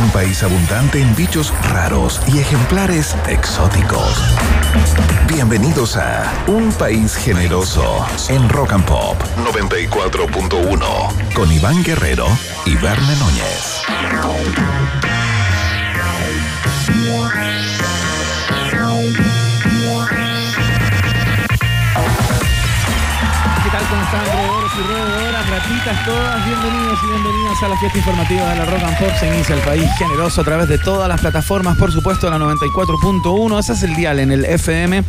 Un país abundante en bichos raros y ejemplares exóticos. Bienvenidos a Un País Generoso en Rock and Pop 94.1 con Iván Guerrero y Verne Núñez. Roedoras, ratitas todas? Bienvenidos y bienvenidas a la fiesta informativa de la Rock and Pop. Se inicia el país generoso a través de todas las plataformas, por supuesto, la 94.1. Ese es el dial en el FM.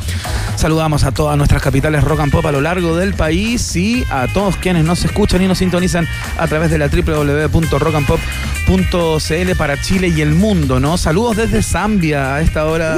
Saludamos a todas nuestras capitales Rock and Pop a lo largo del país y a todos quienes nos escuchan y nos sintonizan a través de la www.rockandpop.cl para Chile y el mundo, ¿no? Saludos desde Zambia a esta hora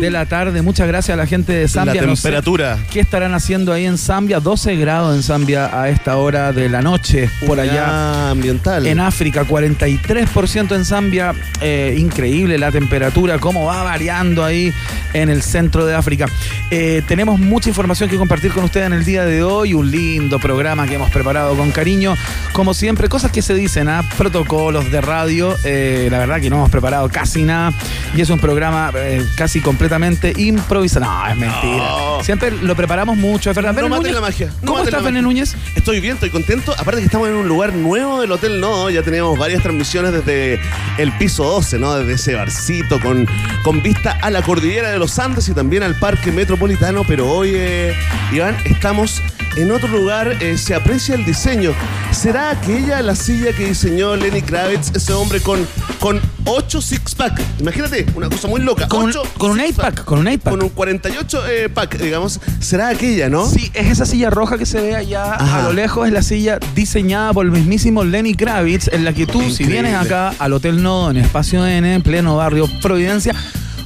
de la tarde. Muchas gracias a la gente de Zambia. La No sé temperatura. ¿Qué estarán haciendo ahí en Zambia? 12 grados en Zambia a esta hora de la noche. Por allá ambiental. en África, 43% en Zambia. Eh, increíble la temperatura, cómo va variando ahí en el centro de África. Eh, tenemos mucha información que compartir con ustedes en el día de hoy. Un lindo programa que hemos preparado con cariño. Como siempre, cosas que se dicen, ¿ah? protocolos de radio. Eh, la verdad que no hemos preparado casi nada. Y es un programa casi completamente improvisado. No, es mentira. No. Siempre lo preparamos mucho, es verdad. No maten la magia. No ¿Cómo estás, magia. Núñez? Estoy bien, estoy contento. Aparte que estamos en un lugar nuevo del Hotel No. Ya tenemos varias transmisiones desde el piso 12, ¿no? Desde ese barcito con, con vista a la cordillera de los Andes y también al Parque Metropolitano. Pero hoy, eh, Iván, estamos en otro lugar. eh, se aprecia el diseño. ¿Será aquella la silla que diseñó Lenny Kravitz, ese hombre con, con 8 six-pack? Imagínate, una cosa muy loca. Con, Ocho con un six-pack. 8-pack, con un 8-pack. Con un 48 eh, pack, digamos. ¿Será aquella, no? Sí, es esa silla roja que se ve allá Ajá. a lo lejos, es la silla diseñada por el mismísimo Lenny Kravitz, en la que tú, si vienes acá al Hotel Nodo, en Espacio N, en pleno barrio Providencia,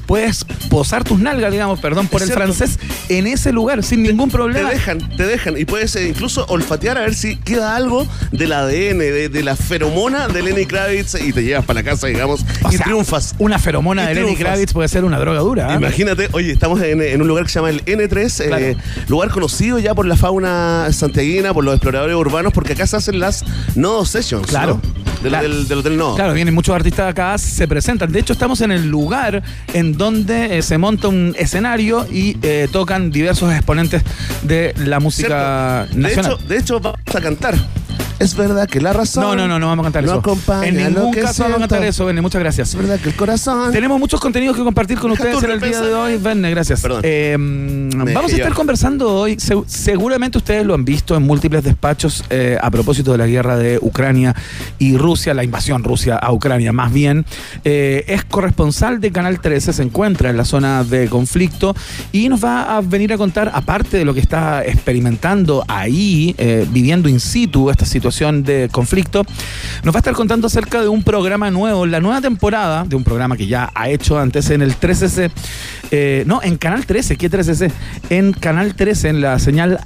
puedes posar tus nalgas, digamos, perdón por el cierto. francés, en ese lugar, sin ningún Te problema. dejan, te dejan. Y puedes eh, incluso olfatear a ver si queda algo del ADN, de, de la feromona de Lenny Kravitz y te llevas para la casa, digamos, O y sea, triunfas. Una feromona de Lenny triunfas. Kravitz puede ser una droga dura. ¿ah? Imagínate, oye, estamos en, en un lugar que se llama el N3, eh, lugar conocido ya por la fauna santiaguina, por los exploradores urbanos, porque acá se hacen las Nodo Sessions. Claro. ¿no? Del, Claro. del- del Hotel Nodo. Claro, vienen muchos artistas acá, se presentan. De hecho, estamos en el lugar en donde eh, se monta un escenario y eh, tocan diversos exponentes de la música ¿Cierto? De nacional. hecho, de hecho, vamos a cantar. Es verdad que la razón. No, no, no, no vamos a cantar no eso. acompaña En lo ningún que caso vamos a cantar eso, Verne. Muchas gracias. Es verdad que el corazón. Tenemos muchos contenidos que compartir con ustedes en el día de hoy. Verne, gracias. Perdón. Eh, vamos a estar conversando hoy. Se- seguramente ustedes lo han visto en múltiples despachos eh, a propósito de la guerra de Ucrania y Rusia, la invasión Rusia a Ucrania, más bien. Eh, es corresponsal de Canal 13, se encuentra en la zona de conflicto y nos va a venir a contar, aparte de lo que está experimentando ahí, eh, viviendo in situ esta situación de conflicto, nos va a estar contando acerca de un programa nuevo, la nueva temporada de un programa que ya ha hecho antes en el 13C, eh, no, en Canal 13, ¿qué 13C? En Canal 13, en la señal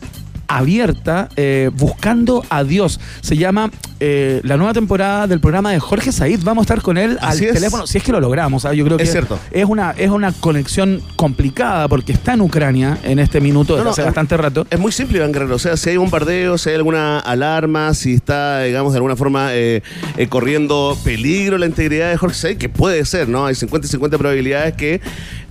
abierta, eh, Buscando a Dios. Se llama eh, la nueva temporada del programa de Jorge Said. Vamos a estar con él Así al es. teléfono, si es que lo logramos. ¿ah? Yo creo que Es cierto. es una, es una conexión complicada porque está en Ucrania en este minuto desde No, no, hace es- bastante rato. Es muy simple, Iván Guerrero. O sea, si hay bombardeo, si hay alguna alarma, si está, digamos, de alguna forma eh, corriendo peligro la integridad de Jorge Say, que puede ser, ¿no? Hay 50 y 50 probabilidades que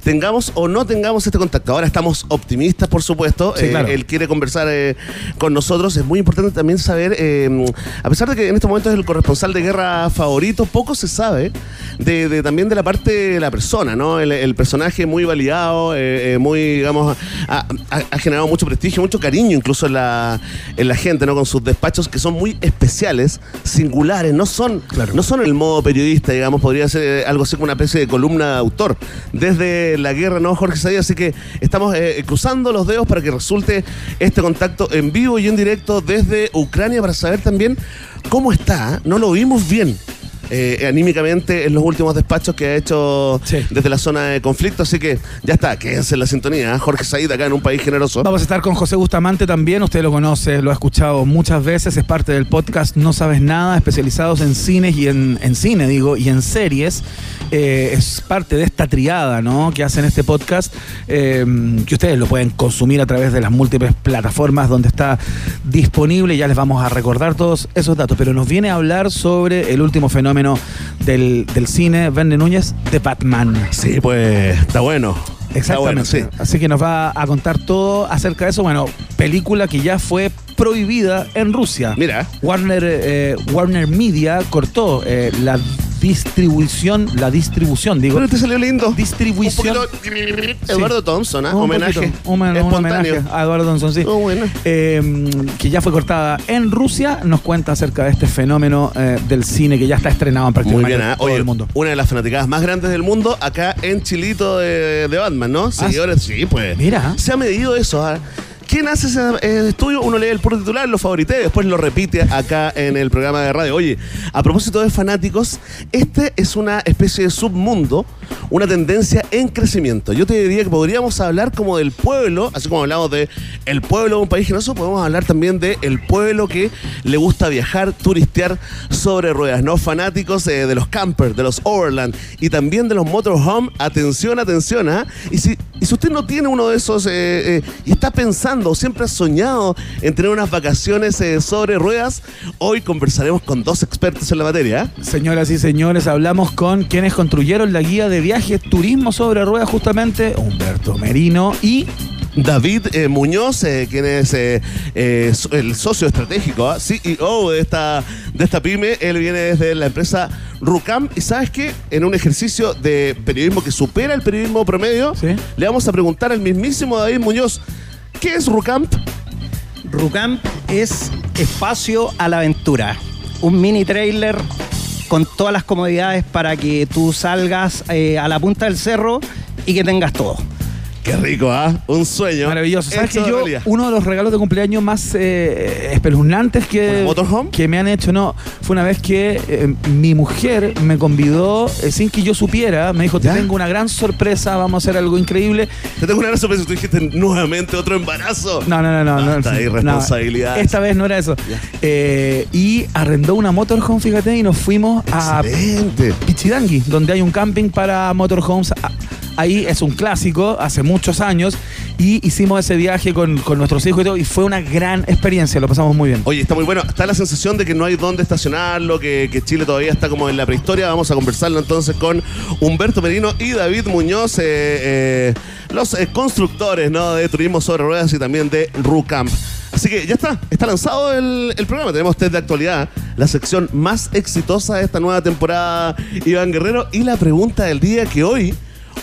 tengamos o no tengamos este contacto. Ahora estamos optimistas, por supuesto. Sí, Eh, claro. Él quiere conversar eh, con nosotros. Es muy importante también saber, eh, a pesar de que en este momento es el corresponsal de guerra favorito, poco se sabe de, de- también de la parte de la persona, ¿no? El, el personaje muy validado, eh, muy, digamos, ha, ha- generado mucho prestigio, mucho cariño incluso en la, en la gente, ¿no? Con sus despachos que son muy especiales, singulares, no son, Claro. no son el modo periodista, digamos, podría ser algo así como una especie de columna de autor. Desde la guerra, ¿no, Jorge Sadia? Así que estamos eh, cruzando los dedos para que resulte este contacto en vivo y en directo desde Ucrania para saber también cómo está. No lo vimos bien. Eh, anímicamente en los últimos despachos que ha hecho Sí. desde la zona de conflicto. Así que ya está, quédense en la sintonía. ¿eh? Jorge Said acá en un país generoso. Vamos a estar con José Bustamante también, usted lo conoce, lo ha escuchado muchas veces, es parte del podcast No Sabes Nada, especializados en cines y en, en cine, digo, y en series. Eh, es parte de esta triada, ¿no? Que hacen este podcast, eh, que ustedes lo pueden consumir a través de las múltiples plataformas donde está disponible. Ya les vamos a recordar todos esos datos, pero nos viene a hablar sobre el último fenómeno del, del cine, Verne Núñez, de Batman. Sí, pues está bueno. Está bueno, Exactamente. sí. Así que nos va a contar todo acerca de eso. Bueno, película que ya fue prohibida en Rusia. Mira. Warner, eh, Warner Media cortó eh, la distribución, la distribución, digo. Pero te salió lindo. Distribución. Un poquito Eduardo Thompson, ¿ah? Un homenaje. poquito, un, un espontáneo. homenaje a Eduardo Thompson, sí. Oh, bueno. Eh, que ya fue cortada en Rusia, nos cuenta acerca de este fenómeno eh, del cine que ya está estrenado en Muy prácticamente bien, ¿ah? todo Oye, el mundo. una de las fanaticadas más grandes del mundo acá en Chilito de, de Batman, ¿no? Seguidores, sí, pues. Mira. Se ha medido eso, ¿ah? ¿Quién hace ese eh, estudio? Uno lee el puro titular, lo favorité, después lo repite acá en el programa de radio. Oye, a propósito de fanáticos, este es una especie de submundo, una tendencia en crecimiento. Yo te diría que podríamos hablar como del pueblo, así como hablamos de el pueblo de un país generoso, podemos hablar también de pueblo que le gusta viajar, turistear sobre ruedas, ¿no? Fanáticos eh, de los campers, de los overland y también de los motorhome. Atención, atención, ¿ah? Y si, y si usted no tiene uno de esos eh, eh, y está pensando, siempre ha soñado en tener unas vacaciones sobre ruedas, hoy conversaremos con dos expertos en la materia. ¿ah? Señoras y señores, hablamos con quienes construyeron la guía de viajes Turismo sobre Ruedas, justamente Humberto Merino y David eh, Muñoz, eh, quien es eh, el socio estratégico, ¿ah? CEO de esta, de esta pyme. Él viene desde la empresa Rucam. Y sabes qué? En un ejercicio de periodismo que supera el periodismo promedio, Sí. le vamos a preguntar al mismísimo David Muñoz, ¿qué es Rucamp? Rucamp es espacio a la aventura. Un mini trailer con todas las comodidades para que tú salgas eh, a la punta del cerro y que tengas todo. Qué rico, ¿ah? Un sueño. Maravilloso. ¿Sabes que yo, realidad. uno de los regalos de cumpleaños más eh, espeluznantes que, que me han hecho, no, fue una vez que eh, mi mujer me convidó, eh, sin que yo supiera, me dijo, te ¿Ya? tengo una gran sorpresa, vamos a hacer algo increíble. Te tengo una gran sorpresa. Tú dijiste nuevamente otro embarazo. No, no, no, no. irresponsabilidades. Esta vez no era eso. Y arrendó una motorhome, fíjate, y nos fuimos a Excelente. Pichidangui, donde hay un camping para motorhomes. Ah, Ahí es un clásico, hace muchos años, y hicimos ese viaje con, con nuestros hijos y todo, y fue una gran experiencia, lo pasamos muy bien. Oye, está muy bueno. Está la sensación de que no hay dónde estacionarlo, que, que Chile todavía está como en la prehistoria. Vamos a conversarlo entonces con Humberto Merino y David Muñoz, eh, eh, los eh, constructores ¿no? de Turismo sobre Ruedas y también de RUCAMP. Así que ya está, está lanzado el, el programa. Tenemos test de actualidad, la sección más exitosa de esta nueva temporada, Iván Guerrero. Y la pregunta del día que hoy,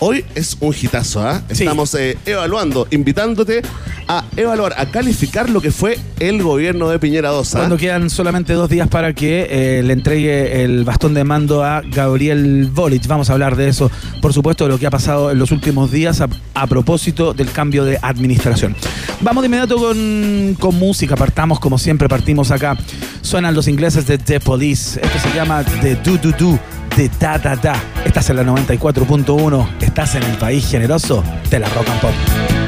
hoy es un hitazo. ¿ah? Sí. Estamos eh, evaluando, invitándote a evaluar, a calificar lo que fue el gobierno de Piñera 2. ¿ah? Cuando quedan solamente dos días para que eh, le entregue el bastón de mando a Gabriel Boric. Vamos a hablar de eso, por supuesto, de lo que ha pasado en los últimos días a, a propósito del cambio de administración. Vamos de inmediato con, con música. Partamos como siempre, partimos acá. Suenan los ingleses de The Police. Esto se llama The Do Do Do. De Da Da Da. Estás en la 94.1. Estás en el país generoso de la rock and pop.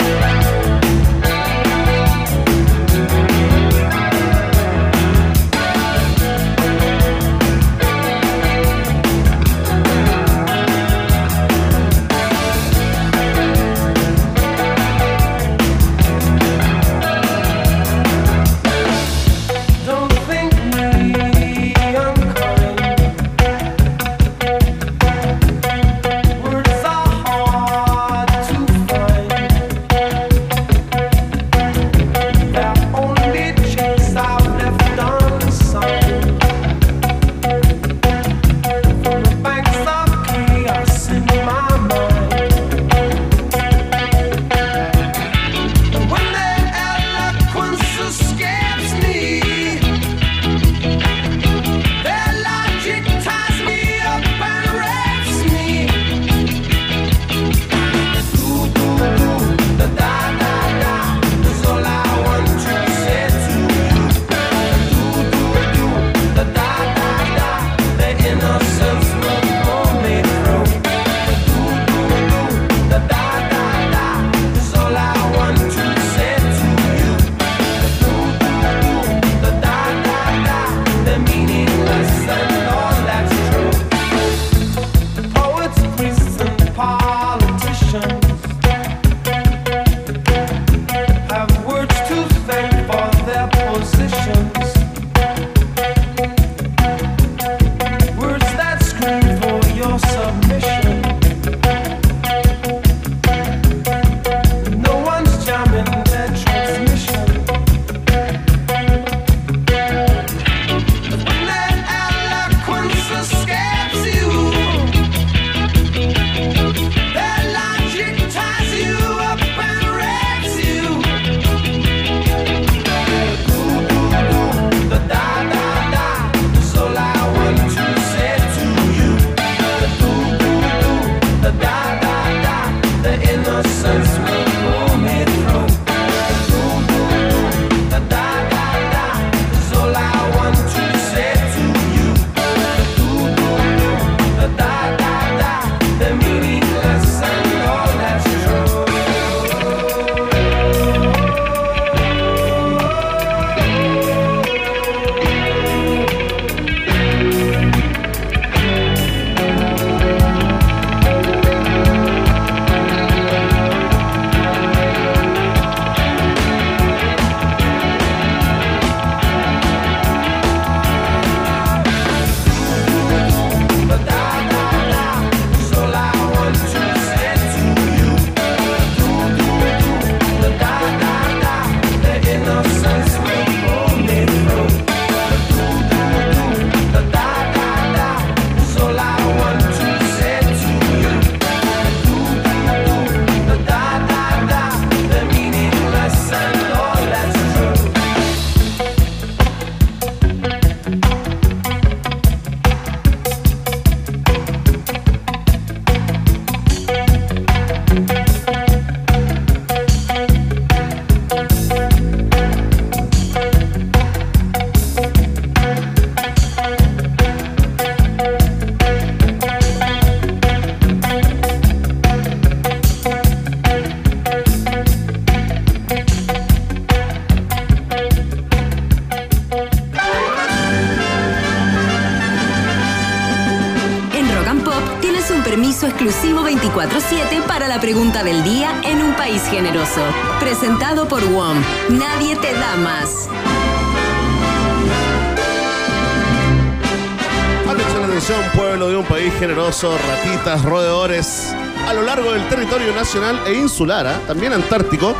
Ratitas, roedores. A lo largo del territorio nacional e insular, ¿ah? también antártico,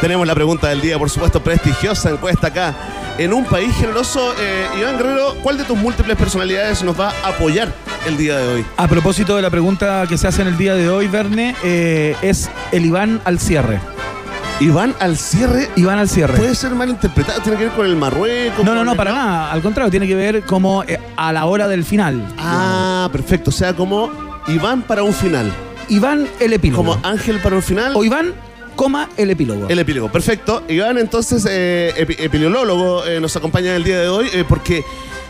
tenemos la pregunta del día, por supuesto, prestigiosa encuesta acá. En un país generoso, eh, Iván Guerrero, ¿cuál de tus múltiples personalidades nos va a apoyar el día de hoy? A propósito de la pregunta que se hace en el día de hoy, Verne, eh, es el Iván al cierre. Iván al cierre Iván al cierre. puede ser mal interpretado, tiene que ver con el Marruecos. No, no, no, el- para nada. Al contrario, tiene que ver como eh, a la hora del final. Ah, perfecto, o sea, como Iván para un final, Iván el epílogo. como Ángel para un final. O Iván, coma, el epílogo. El epílogo, perfecto. Iván, entonces, eh, epi- epidemiólogo, eh, nos acompaña el día de hoy eh, porque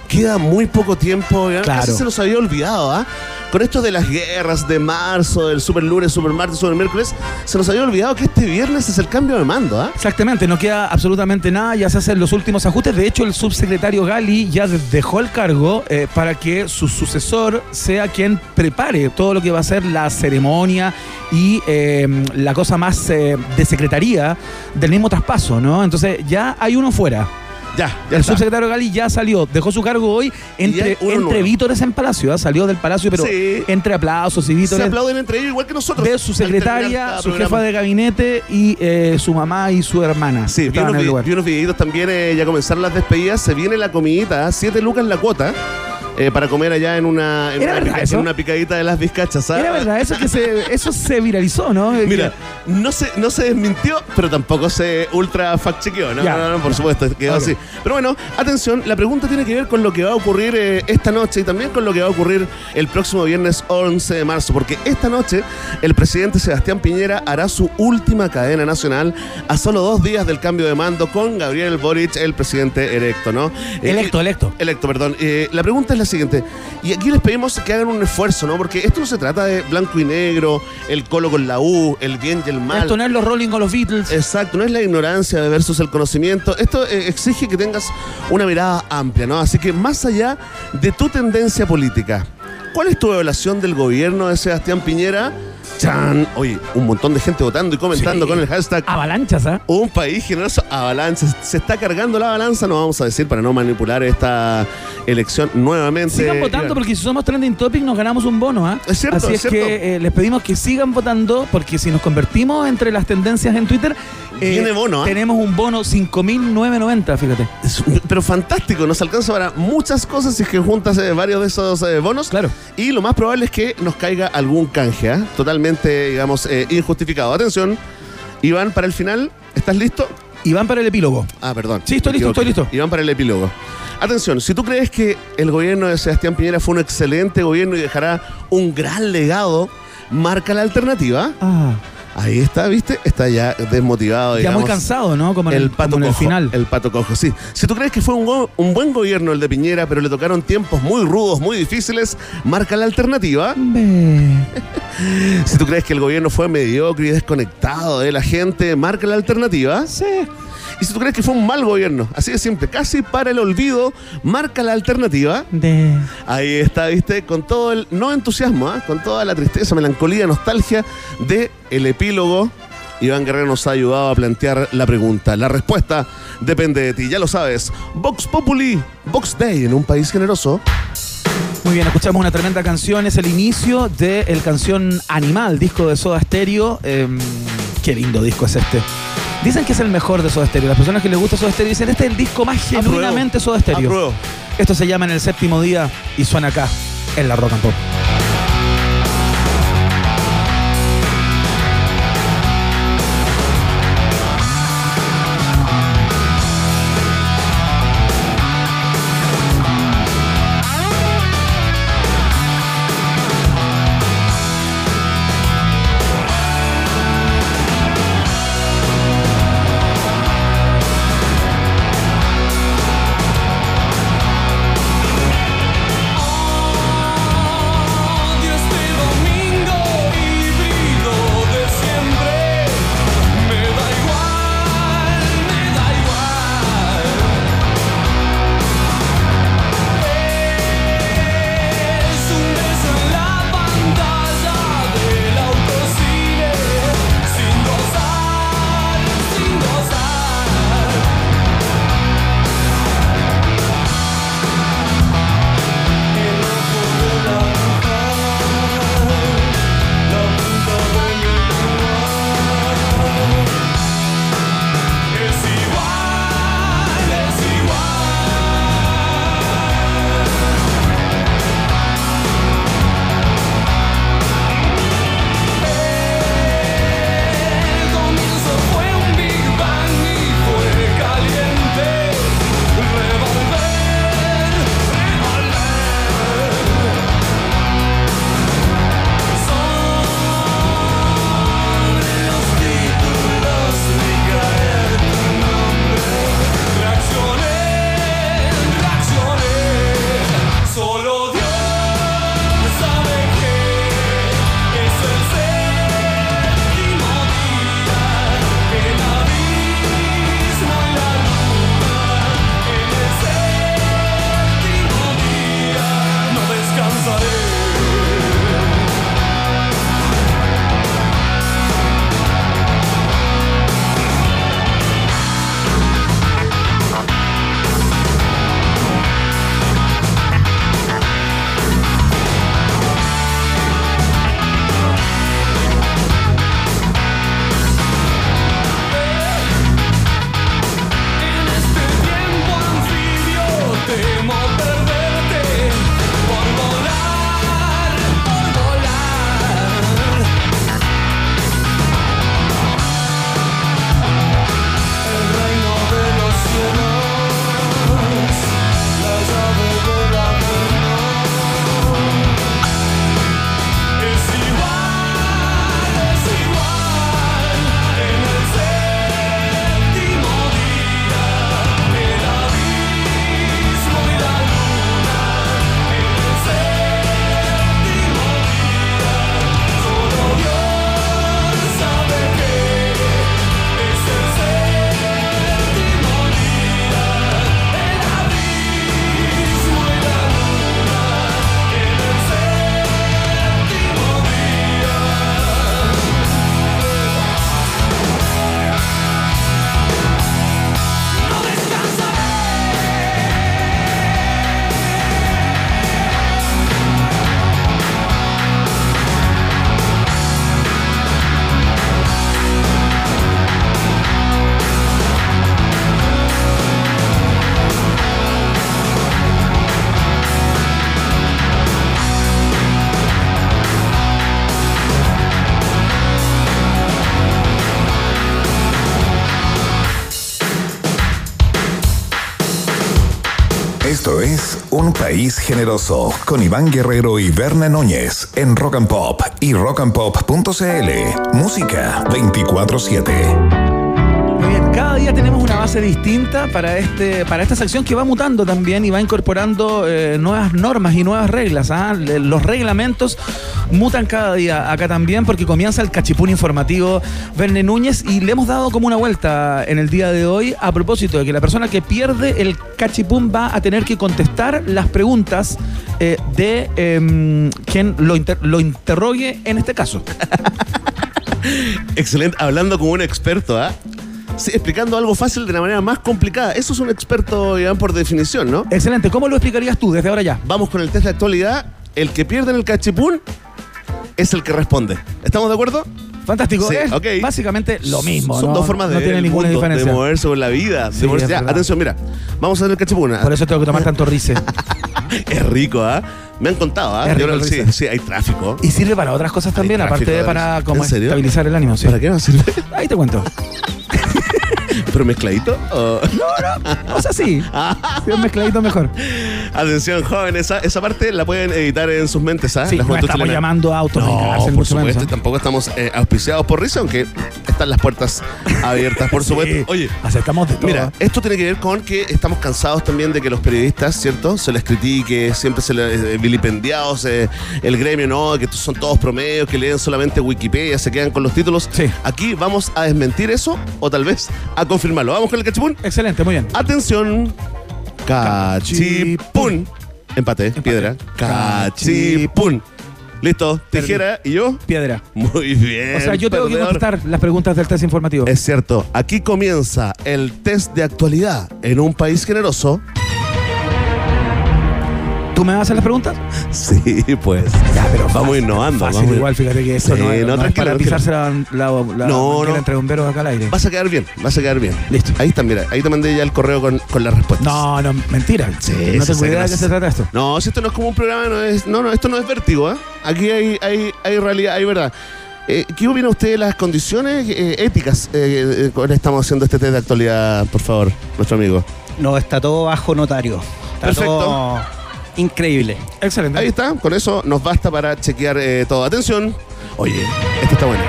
queda muy poco tiempo. Iván. Claro. Casi se nos había olvidado, ¿ah? Con esto de las guerras de marzo, del super lunes, super martes, super miércoles, se nos había olvidado que este viernes es el cambio de mando, ¿ah? Exactamente, no queda absolutamente nada, ya se hacen los últimos ajustes. De hecho, el subsecretario Gali ya dejó el cargo eh, para que su sucesor sea quien prepare todo lo que va a ser la ceremonia y eh, la cosa más eh, de secretaría del mismo traspaso, ¿no? Entonces ya hay uno fuera. Ya, ya el está. subsecretario Gali ya salió, dejó su cargo hoy entre, entre vítores en Palacio, ¿ah? salió del Palacio, pero Sí. entre aplausos y Se vítores aplauden entre ellos igual que nosotros. de su secretaria, su programa. jefa de gabinete y eh, su mamá y su hermana. Sí, vi unos, vi- unos videitos también, eh, ya comenzaron las despedidas, se viene la comidita, ¿ah? siete lucas la cuota. Eh, para comer allá en una, en ¿Era una, verdad pica- eso? en una picadita de las vizcachas. ¿ah? Era verdad, eso que se, eso se viralizó, ¿no? Mira, no se, no se desmintió, pero tampoco se ultra fact chequeó, ¿no? Ya. No, no, no, por supuesto, quedó así. Pero bueno, atención, la pregunta tiene que ver con lo que va a ocurrir eh, esta noche y también con lo que va a ocurrir el próximo viernes 11 de marzo, porque esta noche el presidente Sebastián Piñera hará su última cadena nacional a solo dos días del cambio de mando con Gabriel Boric, el presidente electo, ¿no? Eh, Electo, y- electo. Electo, perdón. Eh, la pregunta es la siguiente. Y aquí les pedimos que hagan un esfuerzo, ¿no? Porque esto no se trata de blanco y negro, el colo con la U, el bien y el mal. Esto no es los Rolling con los Beatles. Exacto, no es la ignorancia versus el conocimiento. Esto eh, exige que tengas una mirada amplia, ¿no? Así que más allá de tu tendencia política, ¿cuál es tu evaluación del gobierno de Sebastián Piñera? Chan, oye, un montón de gente votando y comentando Sí. con el hashtag Avalanchas, ¿ah? un país generoso, avalancha. Se está cargando la balanza, no vamos a decir para no manipular esta elección nuevamente. Sigan votando porque si somos trending topic nos ganamos un bono, ¿ah? Es cierto, Así es es, cierto. que eh, les pedimos que sigan votando porque si nos convertimos entre las tendencias en Twitter, eh, Viene bono, ¿ah? tenemos un bono 5.990, fíjate. Es- pero fantástico, nos alcanza para muchas cosas si es que juntas eh, varios de esos eh, bonos. Claro. Y lo más probable es que nos caiga algún canje, ¿ah? Totalmente, digamos, eh, injustificado. Atención, Iván, para el final, ¿estás listo? Y van para el epílogo. Ah, perdón. Sí, estoy listo, estoy listo. Iván, para el epílogo. Atención, si tú crees que el gobierno de Sebastián Piñera fue un excelente gobierno y dejará un gran legado, marca la alternativa. Ah, Ahí está, ¿viste? Está ya desmotivado, ya digamos. muy cansado, ¿no? Como en el, el pato como en el cojo, final. El pato cojo, sí. Si tú crees que fue un, un buen gobierno el de Piñera, pero le tocaron tiempos muy rudos, muy difíciles, marca la alternativa. Si tú crees que el gobierno fue mediocre y desconectado de la gente, marca la alternativa. Sí. Y si tú crees que fue un mal gobierno, así de simple, casi para el olvido, marca la alternativa. De... Ahí está, viste, con todo el no entusiasmo, ¿ah? con toda la tristeza, melancolía, nostalgia de el epílogo. Iván Guerrero nos ha ayudado a plantear la pregunta. La respuesta depende de ti, ya lo sabes. Vox Populi, Vox Day en un país generoso. Muy bien, escuchamos una tremenda canción. Es el inicio de el canción Animal, disco de Soda Stereo. Em, qué lindo disco es este. Dicen que es el mejor de Soda Stereo. Las personas que les gusta Soda Stereo dicen este es el disco más genuinamente Soda Stereo. Apruebo. Esto se llama En el séptimo día y suena acá, en la Rock and Pop. País generoso con Iván Guerrero y Berna Núñez en Rock and Pop y rockandpop.cl. Música 24/7. Muy bien, cada día tenemos una base distinta para este para esta sección que va mutando también y va incorporando eh, nuevas normas y nuevas reglas. ¿ah? Los reglamentos mutan cada día acá también porque comienza el cachipún informativo Verne Núñez y le hemos dado como una vuelta en el día de hoy a propósito de que la persona que pierde el cachipún va a tener que contestar las preguntas eh, de em, quien lo, inter- lo interrogue en este caso. Excelente, hablando como un experto, ¿ah? Sí, explicando algo fácil de la manera más complicada. Eso es un experto, Iván, por definición, ¿no? Excelente, ¿cómo lo explicarías tú desde ahora ya? Vamos con el test de actualidad. El que pierde en el cachipún es el que responde. ¿Estamos de acuerdo? Fantástico, Sí, es ok. básicamente lo mismo. Son ¿no? dos formas de, no ver tiene el ninguna mundo, diferencia. de moverse por la vida. de moverse- Ya, atención, mira. Vamos a hacer el cachipún. ¿ah? Por eso tengo que tomar tanto rice. Es rico, ¿ah? Me han contado, ¿ah? Sí, sí, hay tráfico. Y sirve para otras cosas también, aparte de para ¿en como estabilizar el ánimo. sí. ¿Para qué nos sirve? Ahí te cuento. ¿Pero mezcladito? o- O sea, sí. Si es mezcladito, mejor. Atención, jóvenes, esa, esa parte la pueden editar en sus mentes, ¿ah? Sí, La no estamos chilena. llamando a automedicarse, No, por menos, supuesto, ¿eh? tampoco estamos eh, auspiciados por Risa, aunque están las puertas abiertas, por Sí, supuesto. Oye, aceptamos de todo. Mira, esto tiene que ver con que estamos cansados también de que los periodistas, ¿cierto? Se les critique, siempre se les eh, vilipendiados, eh, el gremio, ¿no? Que son todos promedios, que leen solamente Wikipedia, se quedan con los títulos. Sí. Aquí vamos a desmentir eso o tal vez a confirmarlo. Vamos con el cachipún. Excelente, muy bien. Atención. Cachipún. Empate, piedra. Cachipún. Listo, tijera y yo. Piedra. Muy bien. O sea, yo tengo que contestar las preguntas del test informativo. Es cierto, aquí comienza el test de actualidad en un país generoso. ¿Tú me vas a hacer las preguntas? Sí, pues. Ya, pero vamos fácil, innovando. Fácil, vamos- igual, fíjate que eso Sí, no, es- no, no es tranquilo, para pisarse la, la, la No, manguera no. entre bomberos acá al aire. Vas a quedar bien, vas a quedar bien. Listo. Ahí está, mira, ahí te mandé ya el correo con, con las respuestas. No, no, mentira. Sí, no sí, tengo sí, idea de qué se trata esto. No, si esto no es como un programa, no es. No, no, esto no es vértigo, ¿eh? Aquí hay, hay, hay realidad, hay verdad. Eh, ¿Qué opina usted de las condiciones eh, éticas eh, eh, con estamos haciendo este test de actualidad, por favor, nuestro amigo? No, está todo bajo notario. Está Perfecto. todo increíble. Excelente. Ahí está, con eso nos basta para chequear eh, todo. Atención, oye, esto está bueno.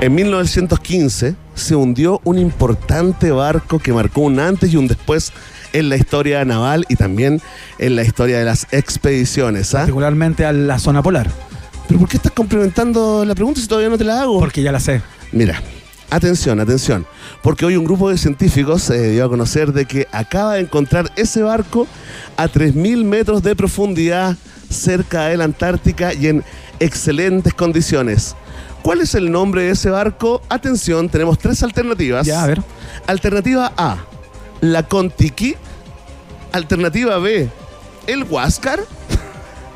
En 1915 se hundió un importante barco que marcó un antes y un después en la historia naval y también en la historia de las expediciones. ¿ah? Particularmente a la zona polar. ¿Pero por qué estás complementando la pregunta si todavía no te la hago? Porque ya la sé. Mira, atención, atención. Porque hoy un grupo de científicos se dio a conocer de que acaba de encontrar ese barco a 3.000 metros de profundidad cerca de la Antártica y en excelentes condiciones. ¿Cuál es el nombre de ese barco? Atención, tenemos tres alternativas. Ya, a ver. Alternativa A, la Contiki. Alternativa B, el Huáscar.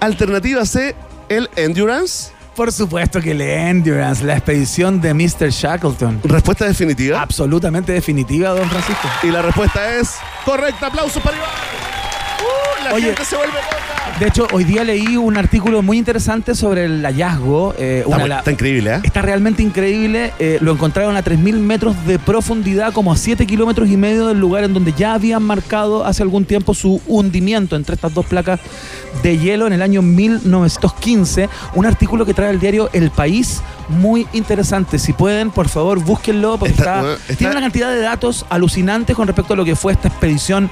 Alternativa C, el Endurance. Por supuesto que el Endurance, la expedición de Mr. Shackleton. Respuesta definitiva. Absolutamente definitiva, don Francisco. Y la respuesta es correcta. Aplausos para Iván. Uh, la Oye. gente se vuelve loca. De hecho, hoy día leí un artículo muy interesante sobre el hallazgo. eh, Está, la- increíble, ¿eh? Está realmente increíble. eh, lo encontraron a 3.000 metros de profundidad, como a 7 kilómetros y medio del lugar en donde ya habían marcado hace algún tiempo su hundimiento entre estas dos placas de hielo en el año 1915. Un artículo que trae el diario El País, muy interesante. Si pueden, por favor, búsquenlo, porque Está- está, bueno, está- tiene una cantidad de datos alucinantes con respecto a lo que fue esta expedición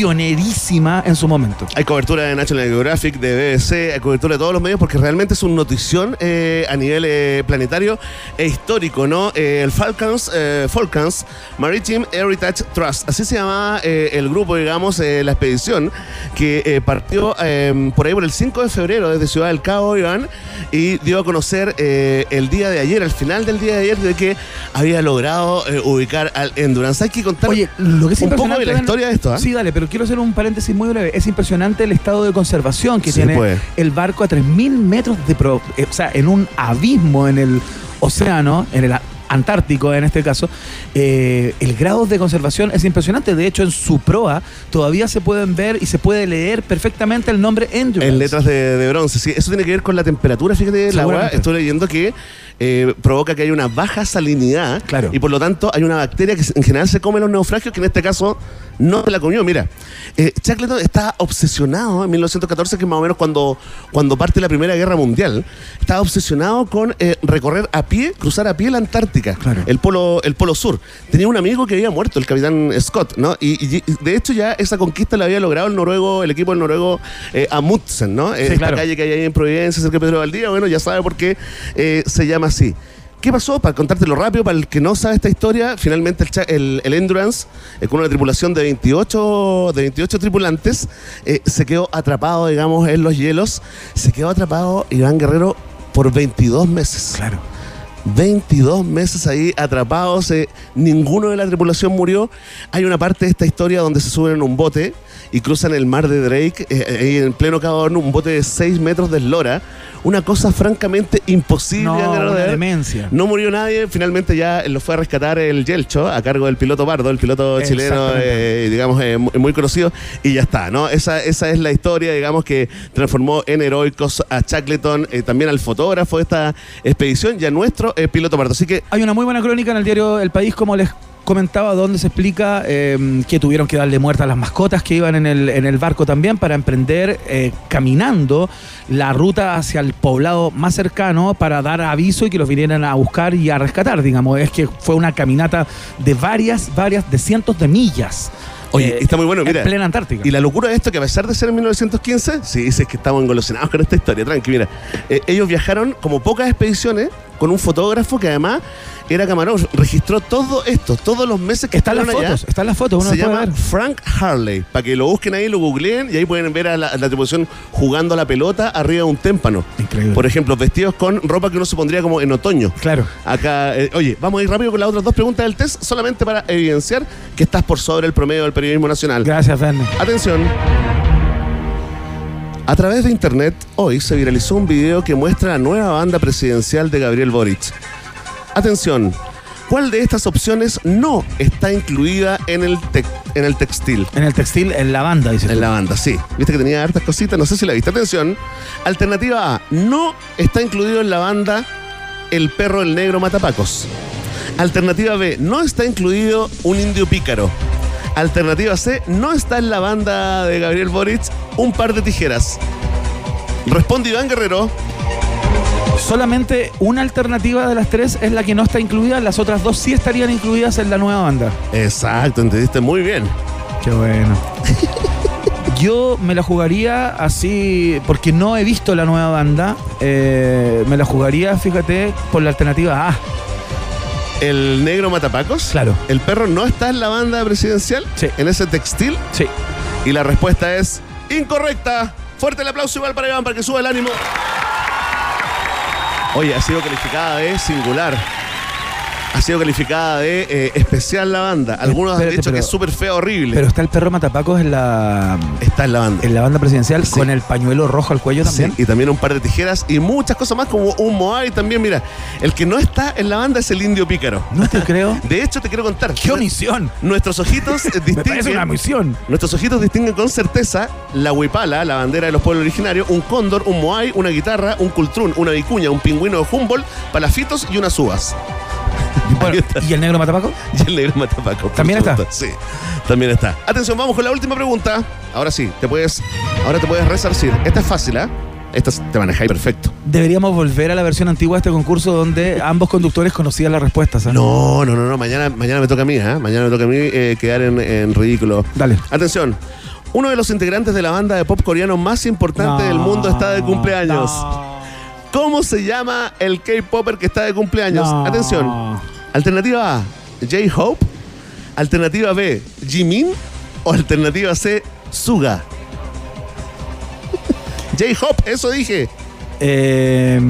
pionerísima en su momento. Hay cobertura de National Geographic, de BBC, hay cobertura de todos los medios porque realmente es una notición eh, a nivel eh, planetario e histórico, ¿no? Eh, el Falcons, eh, Falcons Maritime Heritage Trust, así se llama eh, el grupo, digamos, eh, la expedición que eh, partió eh, por ahí por el 5 de febrero desde Ciudad del Cabo, Iván, y dio a conocer eh, el día de ayer, al final del día de ayer, de que había logrado eh, ubicar al Endurance. Hay que contar Oye, lo que es un poco de la historia de esto, ¿ah? Sí, dale, pero quiero hacer un paréntesis muy breve. Es impresionante el estado de conservación que Sí, tiene pues. el barco a 3.000 metros de. pro- eh, o sea, en un abismo en el océano, en el antártico en este caso, eh, el grado de conservación es impresionante. De hecho, en su proa todavía se pueden ver y se puede leer perfectamente el nombre Endurance. En letras de, de bronce, sí. Eso tiene que ver con la temperatura, fíjate, del agua. Estoy leyendo que eh, provoca que haya una baja salinidad. Claro. Y por lo tanto hay una bacteria que en general se come los naufragios, que en este caso no se la comió. Mira, eh, Shackleton está obsesionado en 1914, que es más o menos cuando, cuando parte la Primera Guerra Mundial. Estaba obsesionado con eh, recorrer a pie, cruzar a pie la Antártica, Claro. el, polo, el polo sur. Tenía un amigo que había muerto, el capitán Scott, ¿no? Y, de hecho ya esa conquista la había logrado el noruego, el equipo del noruego eh, Amundsen, ¿no? Eh, esta claro. calle que hay ahí en Providencia, cerca de Pedro Valdía, bueno, ya sabe por qué eh, se llama así. ¿Qué pasó? Para contártelo rápido, para el que no sabe esta historia, finalmente el, cha- el- el Endurance, eh, con una tripulación de 28, de 28 tripulantes, eh, se quedó atrapado, digamos, en los hielos. Se quedó atrapado Iván Guerrero por 22 meses. Claro. 22 meses ahí atrapados, eh, ninguno de la tripulación murió. Hay una parte de esta historia donde se suben en un bote y cruzan el mar de Drake, eh, ahí en pleno Cabo Horno, un bote de 6 metros de eslora. Una cosa francamente imposible No, de una ver. demencia. No murió nadie, finalmente ya lo fue a rescatar el Yelcho a cargo del piloto Pardo, el piloto chileno, eh, digamos, eh, mu- muy conocido, y ya está, ¿no? Esa, esa es la historia, digamos, que transformó en heroicos a Shackleton, eh, también al fotógrafo de esta expedición y a nuestro eh, piloto Pardo. Así que Hay una muy buena crónica en el diario El País, como les comentaba, donde se explica eh, que tuvieron que darle muerte a las mascotas que iban en el, en el barco también para emprender eh, caminando la ruta hacia el poblado más cercano para dar aviso y que los vinieran a buscar y a rescatar, digamos. Es que fue una caminata de varias, varias, de cientos de millas. Oye, eh, está muy bueno, mira. En plena Antártica. Y la locura de esto, que a pesar de ser en 1915, sí, dices que estamos engolosionados con esta historia, tranqui, mira. Ellos viajaron como pocas expediciones con un fotógrafo que además era camarógrafo, registró todo esto, todos los meses que están las allá. fotos, están las fotos, uno Se llama ver. Frank Harley, para que lo busquen ahí, lo googleen y ahí pueden ver a la, a la tripulación jugando a la pelota arriba de un témpano. Increíble. Por ejemplo, vestidos con ropa que uno se pondría como en otoño. Claro. Acá, eh, oye, vamos a ir rápido con las otras dos preguntas del test, solamente para evidenciar que estás por sobre el promedio del periodismo nacional. Gracias, Verne. Atención. A través de internet, hoy se viralizó un video que muestra la nueva banda presidencial de Gabriel Boric. Atención, ¿cuál de estas opciones no está incluida en el, en el textil? En el textil, en la banda, dice. En la banda, sí. Viste que tenía hartas cositas, no sé si la viste. Atención. Alternativa A, no está incluido en la banda El perro el negro matapacos. Alternativa B, no está incluido un indio pícaro. Alternativa C, no está en la banda de Gabriel Boric un par de tijeras. Responde Iván Guerrero. Solamente una alternativa de las tres es la que no está incluida, las otras dos sí estarían incluidas en la nueva banda. Exacto, entendiste muy bien. Qué bueno. Yo me la jugaría así, porque no he visto la nueva banda, eh, me la jugaría, fíjate, por la alternativa A. El negro matapacos. Claro. El perro no está en la banda presidencial. Sí. En ese textil. Sí. Y la respuesta es incorrecta. Fuerte el aplauso igual para Iván para que suba el ánimo. Oye, ha sido calificada de singular. Ha sido calificada de eh, especial la banda. Algunos han dicho que es súper fea, horrible. Pero está el perro Matapacos en la, está en la banda. en la banda presidencial Sí. con el pañuelo rojo al cuello también. Sí, y también un par de tijeras y muchas cosas más como un Moai también. Mira, el que no está en la banda es el indio pícaro. No te creo. De hecho, te quiero contar. ¡Qué omisión! Nuestros ojitos eh, Me parece una distinguen. omisión. Nuestros ojitos distinguen con certeza la huipala, la bandera de los pueblos originarios, un cóndor, un moai, una guitarra, un cultrún, una vicuña, un pingüino de Humboldt, palafitos y unas uvas. Bueno, ¿Y el negro Matapaco? Y el negro matapaco. por ¿También está? supuesto. Sí, también está. Atención, vamos con la última pregunta. Ahora sí, te puedes, ahora te puedes resarcir. Esta es fácil, ¿ah? Esta te manejáis perfecto. Deberíamos volver a la versión antigua de este concurso donde ambos conductores conocían las respuestas. ¿eh? No, no, no, no. Mañana, mañana me toca a mí, ¿ah? Mañana me toca a mí eh, quedar en, en ridículo. Dale. Atención. Uno de los integrantes de la banda de pop coreano más importante del mundo está de cumpleaños. ¿Cómo se llama el K-Popper que está de cumpleaños? No. Atención. Alternativa A, J-Hope. Alternativa B, Jimin. O alternativa C, Suga. J-Hope, eso dije. Eh,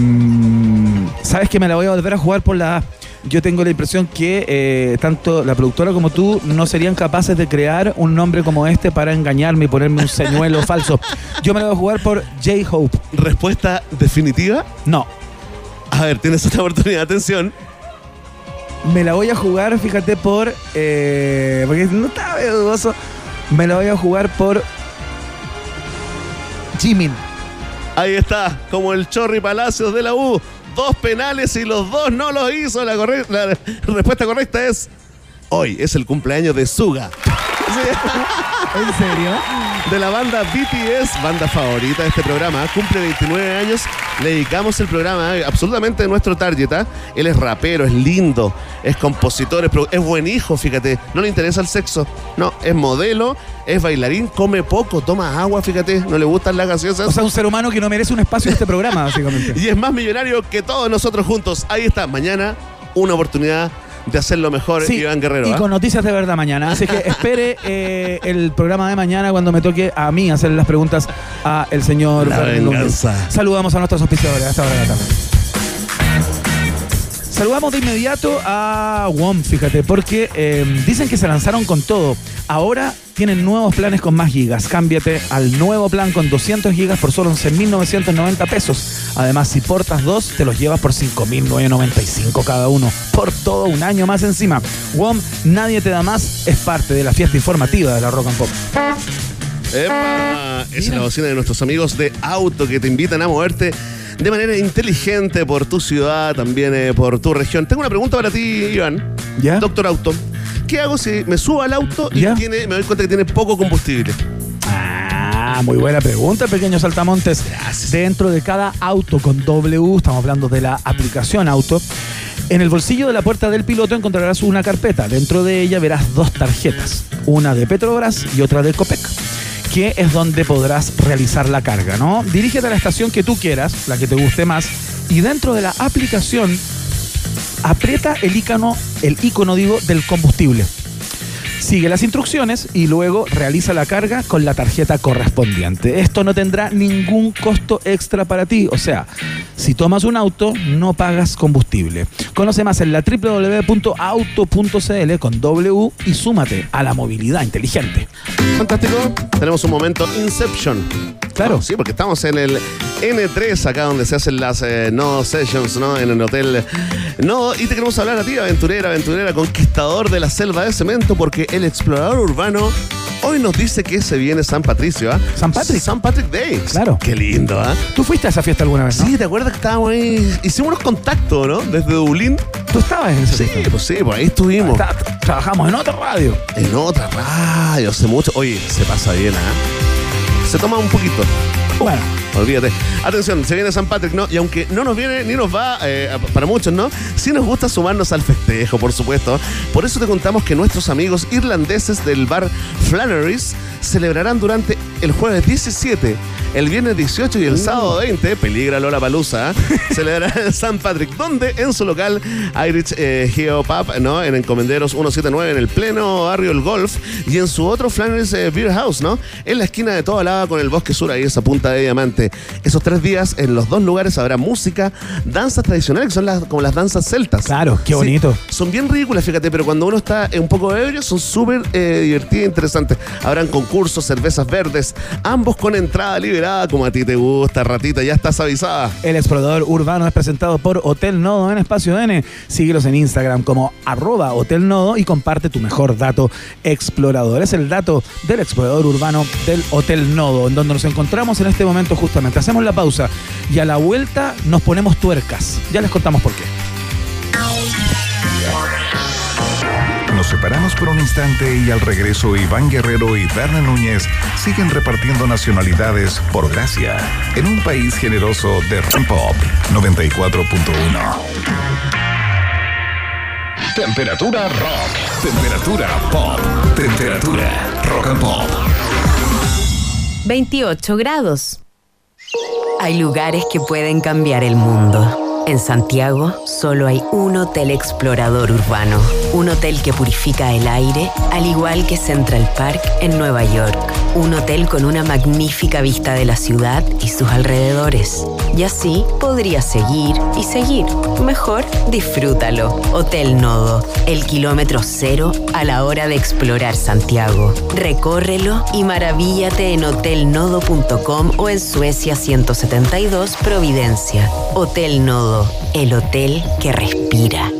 Sabes que me la voy a volver a jugar por la A. Yo tengo la impresión que eh, tanto la productora como tú no serían capaces de crear un nombre como este para engañarme y ponerme un señuelo falso. Yo me la voy a jugar por J-Hope. Respuesta definitiva. No. A ver, tienes otra oportunidad. Atención. Me la voy a jugar, fíjate, por. eh, porque no estaba dudoso. Me la voy a jugar por. Jimin. Ahí está, como el Chorri Palacios de la U. Dos penales y los dos no los hizo. La, la respuesta correcta es. Hoy es el cumpleaños de Suga. ¿En serio? de la banda BTS, banda favorita de este programa. Cumple 29 años. Le dedicamos el programa eh, absolutamente de nuestro target. ¿ah? Él es rapero, es lindo, es compositor, es buen hijo, fíjate. No le interesa el sexo. No, es modelo, es bailarín, come poco, toma agua, fíjate. No le gustan las gaseosas. O sea, un ser humano que no merece un espacio en este programa, básicamente. y es más millonario que todos nosotros juntos. Ahí está, mañana una oportunidad de hacerlo mejor, Sí, Iván Guerrero. y ¿ah? con noticias de verdad mañana. Así que espere eh, el programa de mañana cuando me toque a mí hacer las preguntas a el señor La venganza. Saludamos a nuestros auspiciadores a esta hora de la tarde. Saludamos de inmediato a WOM, fíjate, porque eh, dicen que se lanzaron con todo. Ahora tienen nuevos planes con más gigas. Cámbiate al nuevo plan con 200 gigas por solo 11.990 pesos. Además, si portas dos, te los llevas por 5.995 cada uno. Por todo un año más encima. WOM, nadie te da más, es parte de la fiesta informativa de la Rock and Pop. ¡Epa! Esa es la bocina de nuestros amigos de auto que te invitan a moverte de manera inteligente por tu ciudad, también eh, por tu región. Tengo una pregunta para ti, Iván. ¿Ya? Doctor Auto. ¿Qué hago si me subo al auto y ¿Ya? tiene, me doy cuenta que tiene poco combustible? Ah, muy buena pregunta, pequeño saltamontes. Dentro de cada auto con W, estamos hablando de la aplicación auto, en el bolsillo de la puerta del piloto encontrarás una carpeta. Dentro de ella verás dos tarjetas, una de Petrobras y otra de Copec que es donde podrás realizar la carga, ¿no? Dirígete a la estación que tú quieras, la que te guste más, y dentro de la aplicación aprieta el icono, el icono digo, del combustible. Sigue las instrucciones y luego realiza la carga con la tarjeta correspondiente. Esto no tendrá ningún costo extra para ti. O sea, si tomas un auto, no pagas combustible. Conoce más en la www.auto.cl con W y súmate a la movilidad inteligente. Fantástico. Tenemos un momento Inception. Claro. Sí, porque estamos en el N3, acá donde se hacen las eh, no sessions, ¿no? En el hotel. No, y te queremos hablar a ti, aventurera, aventurera, conquistador de la selva de cemento, porque el explorador urbano hoy nos dice que se viene San Patricio, ¿ah? San Patrick. San Patrick Day. Claro. Qué lindo, ¿ah? ¿Tú fuiste a esa fiesta alguna vez? no? Sí, ¿te acuerdas que estábamos ahí? Hicimos unos contactos, ¿no? Desde Dublín. ¿Tú estabas en esa Sí, fiesta? pues sí, por ahí estuvimos. Está- trabajamos en otra radio. En otra radio, hace mucho. Oye, se pasa bien, ¿ah? Se toma un poquito. Bueno, Olvídate. Atención, se viene San Patrick, ¿no? Y aunque no nos viene ni nos va, eh, para muchos, ¿no? Sí nos gusta sumarnos al festejo, por supuesto. Por eso te contamos que nuestros amigos irlandeses del bar Flannery's celebrarán durante el jueves 17, el viernes 18 y el sábado 20, peligra Lola Palusa, celebrarán el San Patrick, donde en su local Irish eh, ¿no? En Encomenderos 179, en el pleno barrio El Golf, y en su otro Flannery's eh, Beer House, ¿no? En la esquina de toda lava con el bosque sur, ahí esa punta de diamante. Esos tres días en los dos lugares habrá música, danzas tradicionales, que son las, como las danzas celtas. Claro, qué Sí, bonito. son bien ridículas, fíjate, pero cuando uno está eh, un poco ebrio, son súper eh, divertidas e interesantes. Habrán concursos, cervezas verdes, ambos con entrada como a ti te gusta, ratita, ya estás avisada. El explorador urbano es presentado por Hotel Nodo en Espacio N. Síguelos en Instagram como arroba Hotel Nodo y comparte tu mejor dato explorador. Es el dato del explorador urbano del Hotel Nodo, en donde nos encontramos en este momento justamente. Hacemos la pausa y a la vuelta nos ponemos tuercas. Ya les contamos por qué. Separamos por un instante y al regreso Iván Guerrero y Berna Núñez siguen repartiendo nacionalidades por gracia en un país generoso de Rock and Pop 94.1. Temperatura rock. Temperatura pop. Temperatura rock and pop. 28 grados. Hay lugares que pueden cambiar el mundo. En Santiago solo hay un hotel explorador urbano, un hotel que purifica el aire, al igual que Central Park en Nueva York, un hotel con una magnífica vista de la ciudad y sus alrededores. Y así podrías seguir y seguir. Mejor disfrútalo. Hotel Nodo, el kilómetro cero a la hora de explorar Santiago. Recórrelo y maravíllate en hotelnodo.com o en Suecia 172 Providencia. Hotel Nodo, el hotel que respira.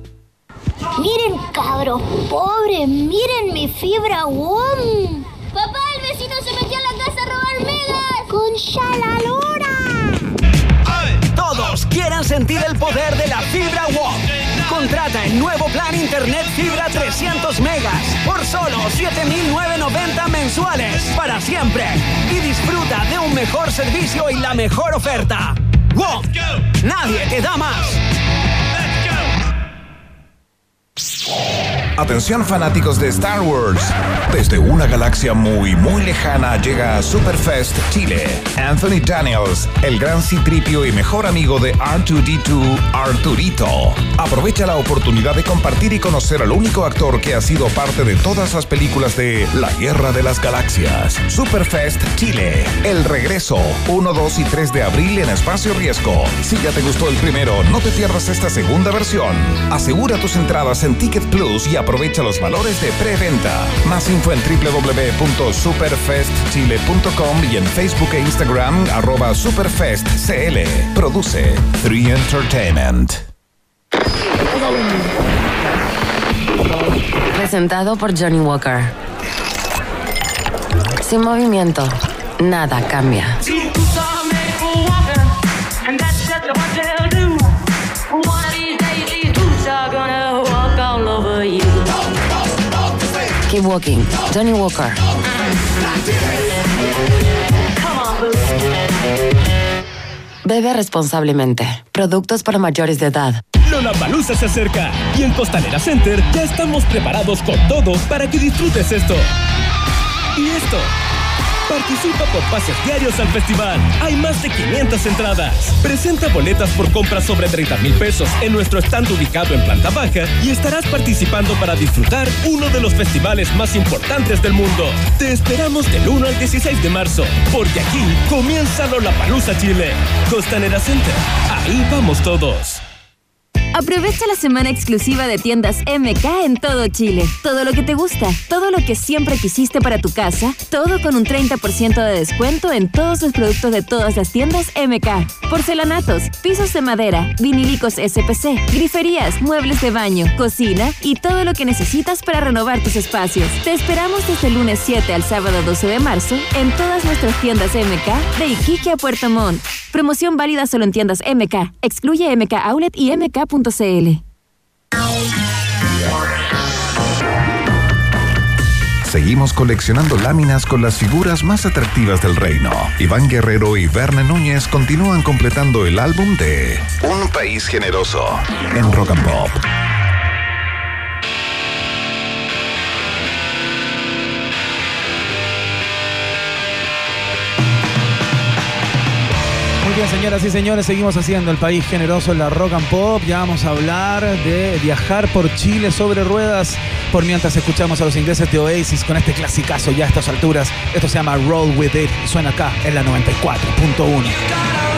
Miren, cabros pobres, miren mi fibra WOM. Papá, el vecino se metió a la casa a robar megas. Con la lora. Todos quieran sentir el poder de la fibra WOM. Contrata el nuevo plan Internet Fibra 300 megas por solo 7,990 mensuales para siempre. Y disfruta de un mejor servicio y la mejor oferta. WOM. Nadie te da más. Yeah. Atención fanáticos de Star Wars. Desde una galaxia muy, muy lejana llega Superfest Chile. Anthony Daniels, el gran citripio y mejor amigo de R2D2, Arturito. Aprovecha la oportunidad de compartir y conocer al único actor que ha sido parte de todas las películas de La Guerra de las Galaxias. Superfest Chile. El regreso. 1, 2 y 3 de abril en Espacio Riesgo. Si ya te gustó el primero, no te pierdas esta segunda versión. Asegura tus entradas en Ticket Plus y aprovecha los valores de preventa. Más info en www.superfestchile.com y en Facebook e Instagram arroba superfestcl. Produce 3 Entertainment. Presentado por Johnny Walker. Sin movimiento, nada cambia. Walking. Johnny Walker. Bebe responsablemente. Productos para mayores de edad. Lollapalooza se acerca y en Costanera Center ya estamos preparados con todo para que disfrutes esto. Y esto. Participa por pases diarios al festival. Hay más de 500 entradas. Presenta boletas por compras sobre 30 mil pesos en nuestro stand ubicado en planta baja y estarás participando para disfrutar uno de los festivales más importantes del mundo. Te esperamos del 1 al 16 de marzo, porque aquí comienza Lollapalooza Chile. Costanera Center. Ahí vamos todos. Aprovecha la semana exclusiva de tiendas MK en todo Chile. Todo lo que te gusta, todo lo que siempre quisiste para tu casa, todo con un 30% de descuento en todos los productos de todas las tiendas MK. Porcelanatos, pisos de madera, vinilicos SPC, griferías, muebles de baño, cocina y todo lo que necesitas para renovar tus espacios. Te esperamos desde el lunes 7 al sábado 12 de marzo en todas nuestras tiendas MK de Iquique a Puerto Montt. Promoción válida solo en tiendas MK. Excluye MK Outlet y Seguimos coleccionando láminas con las figuras más atractivas del reino. Iván Guerrero y Verne Núñez continúan completando el álbum de Un País Generoso en Rock and Pop. Señoras y señores, seguimos haciendo el país generoso en la rock and pop. Ya vamos a hablar de viajar por Chile sobre ruedas. Por mientras escuchamos a los ingleses de Oasis con este clasicazo ya a estas alturas. Esto se llama Roll With It. Suena acá en la 94.1.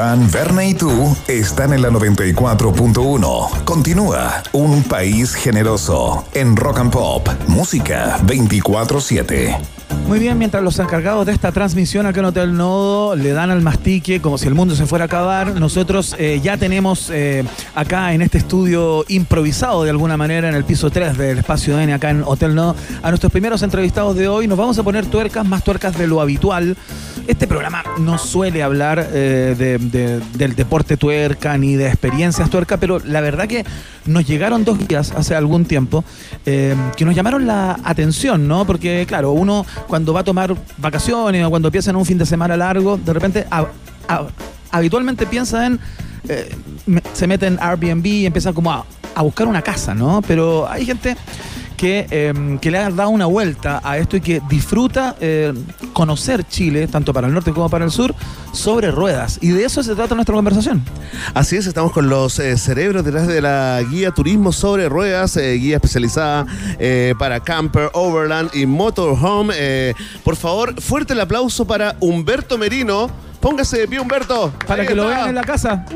Iván, Verne y tú están en la 94.1. Continúa Un País Generoso en Rock and Pop. Música 24-7. Muy bien, mientras los encargados de esta transmisión acá en Hotel Nodo le dan al mastique como si el mundo se fuera a acabar, nosotros eh, ya tenemos eh, acá en este estudio improvisado de alguna manera en el piso 3 del espacio N acá en Hotel Nodo a nuestros primeros entrevistados de hoy. Nos vamos a poner tuercas, más tuercas de lo habitual. Este programa no suele hablar eh, de- de- del deporte tuerca ni de experiencias tuerca, pero la verdad que nos llegaron dos días hace algún tiempo eh, que nos llamaron la atención, ¿no? Porque, claro, uno cuando va a tomar vacaciones o cuando piensa en un fin de semana largo, de repente a- habitualmente piensa en. eh, se mete en Airbnb y empieza como a, a buscar una casa, ¿no? Pero hay gente que, eh, que le ha dado una vuelta a esto y que disfruta eh, conocer Chile, tanto para el norte como para el sur, sobre ruedas. Y de eso se trata nuestra conversación. Así es, estamos con los eh, cerebros detrás de la guía Turismo sobre Ruedas, eh, guía especializada para camper, overland y motorhome. Por favor, fuerte el aplauso para Humberto Merino. Póngase de pie, Humberto. Para Ahí que lo vean en la casa.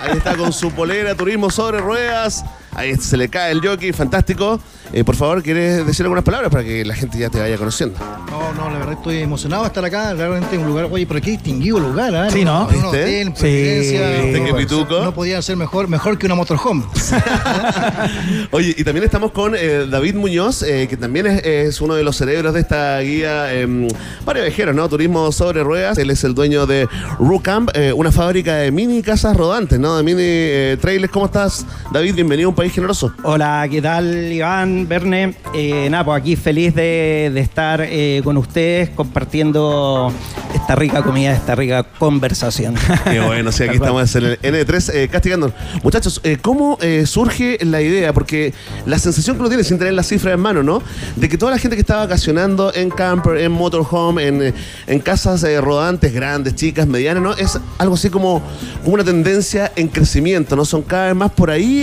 Ahí está con su polera, turismo sobre ruedas. Ahí se le cae el jockey, fantástico. Eh, por favor, ¿quieres decir algunas palabras para que la gente ya te vaya conociendo? No, no, la verdad estoy emocionado de estar acá. Realmente un lugar, oye, pero qué distinguido lugar, ¿ah? Sí, ¿no? ¿Viste? hotel, Sí. ¿Viste pituco? No podía ser mejor, mejor que una motorhome. Oye, y también estamos con eh, David Muñoz, eh, que también es, es uno de los cerebros de esta guía eh, para viajeros, ¿no? Turismo sobre ruedas. Él es el dueño de Rucamp, eh, una fábrica de mini casas rodantes, ¿no? De mini eh, trailers. ¿Cómo estás, David? Bienvenido a un país generoso. Hola, ¿qué tal Iván, Verne? Eh, nada, pues aquí feliz de, de estar eh, con ustedes compartiendo esta rica comida, esta rica conversación. Qué bueno, sí, aquí estamos en el N3 eh, castigando. Muchachos, eh, ¿cómo eh, surge la idea? Porque la sensación que uno tiene sin tener la cifra en mano, ¿no? De que toda la gente que está vacacionando en camper, en motorhome, en, en casas rodantes, grandes, chicas, medianas, ¿no? Es algo así como, como una tendencia en crecimiento, ¿no? Son cada vez más por ahí.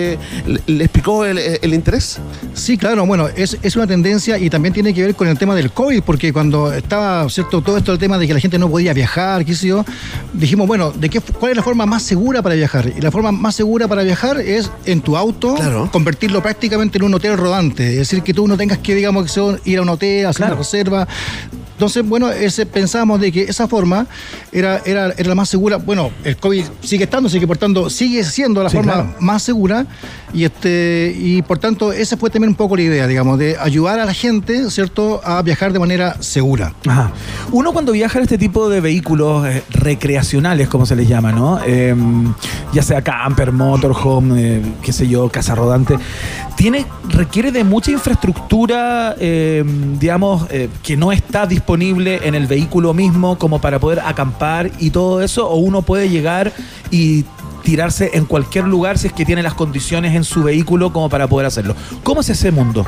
Eh, ¿Les picó el, el interés? Sí, claro, bueno, es, es una tendencia y también tiene que ver con el tema del COVID, porque cuando estaba, ¿cierto? Todo esto el tema de que la gente no podía viajar, qué sé yo, dijimos, bueno, ¿de qué, ¿cuál es la forma más segura para viajar? Y la forma más segura para viajar es en tu auto, Claro. convertirlo prácticamente en un hotel rodante, es decir, que tú no tengas que, digamos, ir a un hotel, hacer Claro. una reserva. Entonces, bueno, ese, pensábamos de que esa forma era, era, era la más segura. Bueno, el COVID sigue estando, sigue por tanto, sigue siendo la Sí, forma claro. más segura y este y por tanto esa fue también un poco la idea digamos de ayudar a la gente cierto a viajar de manera segura Ajá. Uno cuando viaja en este tipo de vehículos eh, recreacionales, como se les llama, ¿no? Eh, ya sea camper, motorhome, eh, qué sé yo, casa rodante, tiene, requiere de mucha infraestructura, eh, digamos, eh, que no está disponible en el vehículo mismo como para poder acampar y todo eso, o uno puede llegar y tirarse en cualquier lugar si es que tiene las condiciones en su vehículo como para poder hacerlo. ¿Cómo es ese mundo?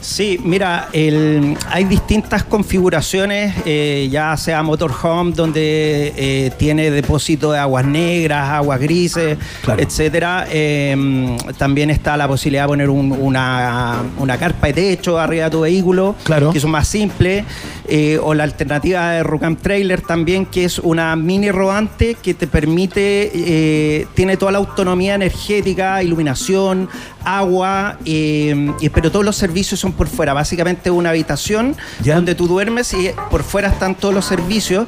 Sí, mira, el- hay distintas configuraciones, eh, ya sea motorhome, donde eh, tiene depósito de aguas negras, aguas grises, Claro. etcétera. Eh, también está la posibilidad de poner un- una, una carpa de techo arriba de tu vehículo, Claro. que son más simples. eh, o la alternativa de Rucam Trailer también, que es una mini rodante que te permite, eh, tiene toda la autonomía energética, iluminación, agua, y- pero todos los servicios son por fuera. Básicamente una habitación Ya. donde tú duermes y por fuera están todos los servicios.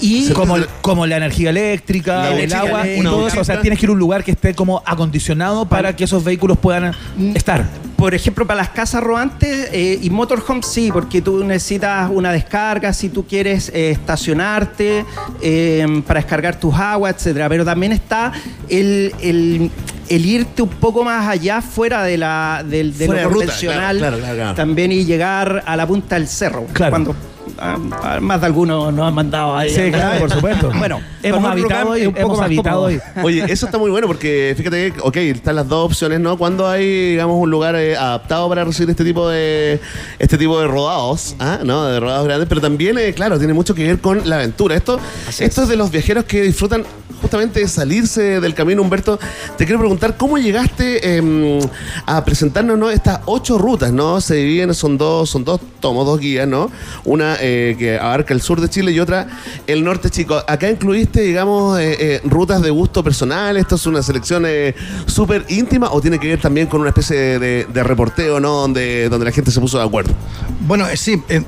Y como, como la energía eléctrica, La el agua y eléctrica. todo eso. O sea, tienes que ir a un lugar que esté como acondicionado para que esos vehículos puedan estar. Por ejemplo, para las casas rodantes eh, y motorhome sí, porque tú necesitas una descarga si tú quieres eh, estacionarte eh, para descargar tus aguas, etcétera. Pero también está el, el- el irte un poco más allá, fuera de la del, de Fuera lo de ruta, convencional, claro, claro, claro. también y llegar a la punta del cerro. Claro. Cuando ah, ah, más de algunos nos han mandado ahí. Sí, claro, por supuesto. Bueno, hemos con un habitado hoy, es un poco hemos más habitado hoy. Oye, eso está muy bueno porque fíjate que, ok, están las dos opciones, ¿no? Cuando hay, digamos, un lugar eh, adaptado para recibir este tipo de este tipo de rodados, ¿ah? ¿no? De rodados grandes, pero también, eh, claro, tiene mucho que ver con la aventura. Esto, esto es de los viajeros que disfrutan justamente salirse del camino, Humberto, te quiero preguntar cómo llegaste eh, a presentarnos ¿no? estas ocho rutas, ¿no? Se dividen, son dos, son dos tomos, dos guías, ¿no? Una eh, que abarca el sur de Chile y otra el norte chico. Acá incluiste, digamos, eh, eh, rutas de gusto personal. ¿Esto es una selección eh, súper íntima o tiene que ver también con una especie de, de- de reporteo, ¿no? Donde, donde la gente se puso de acuerdo. Bueno, sí, en-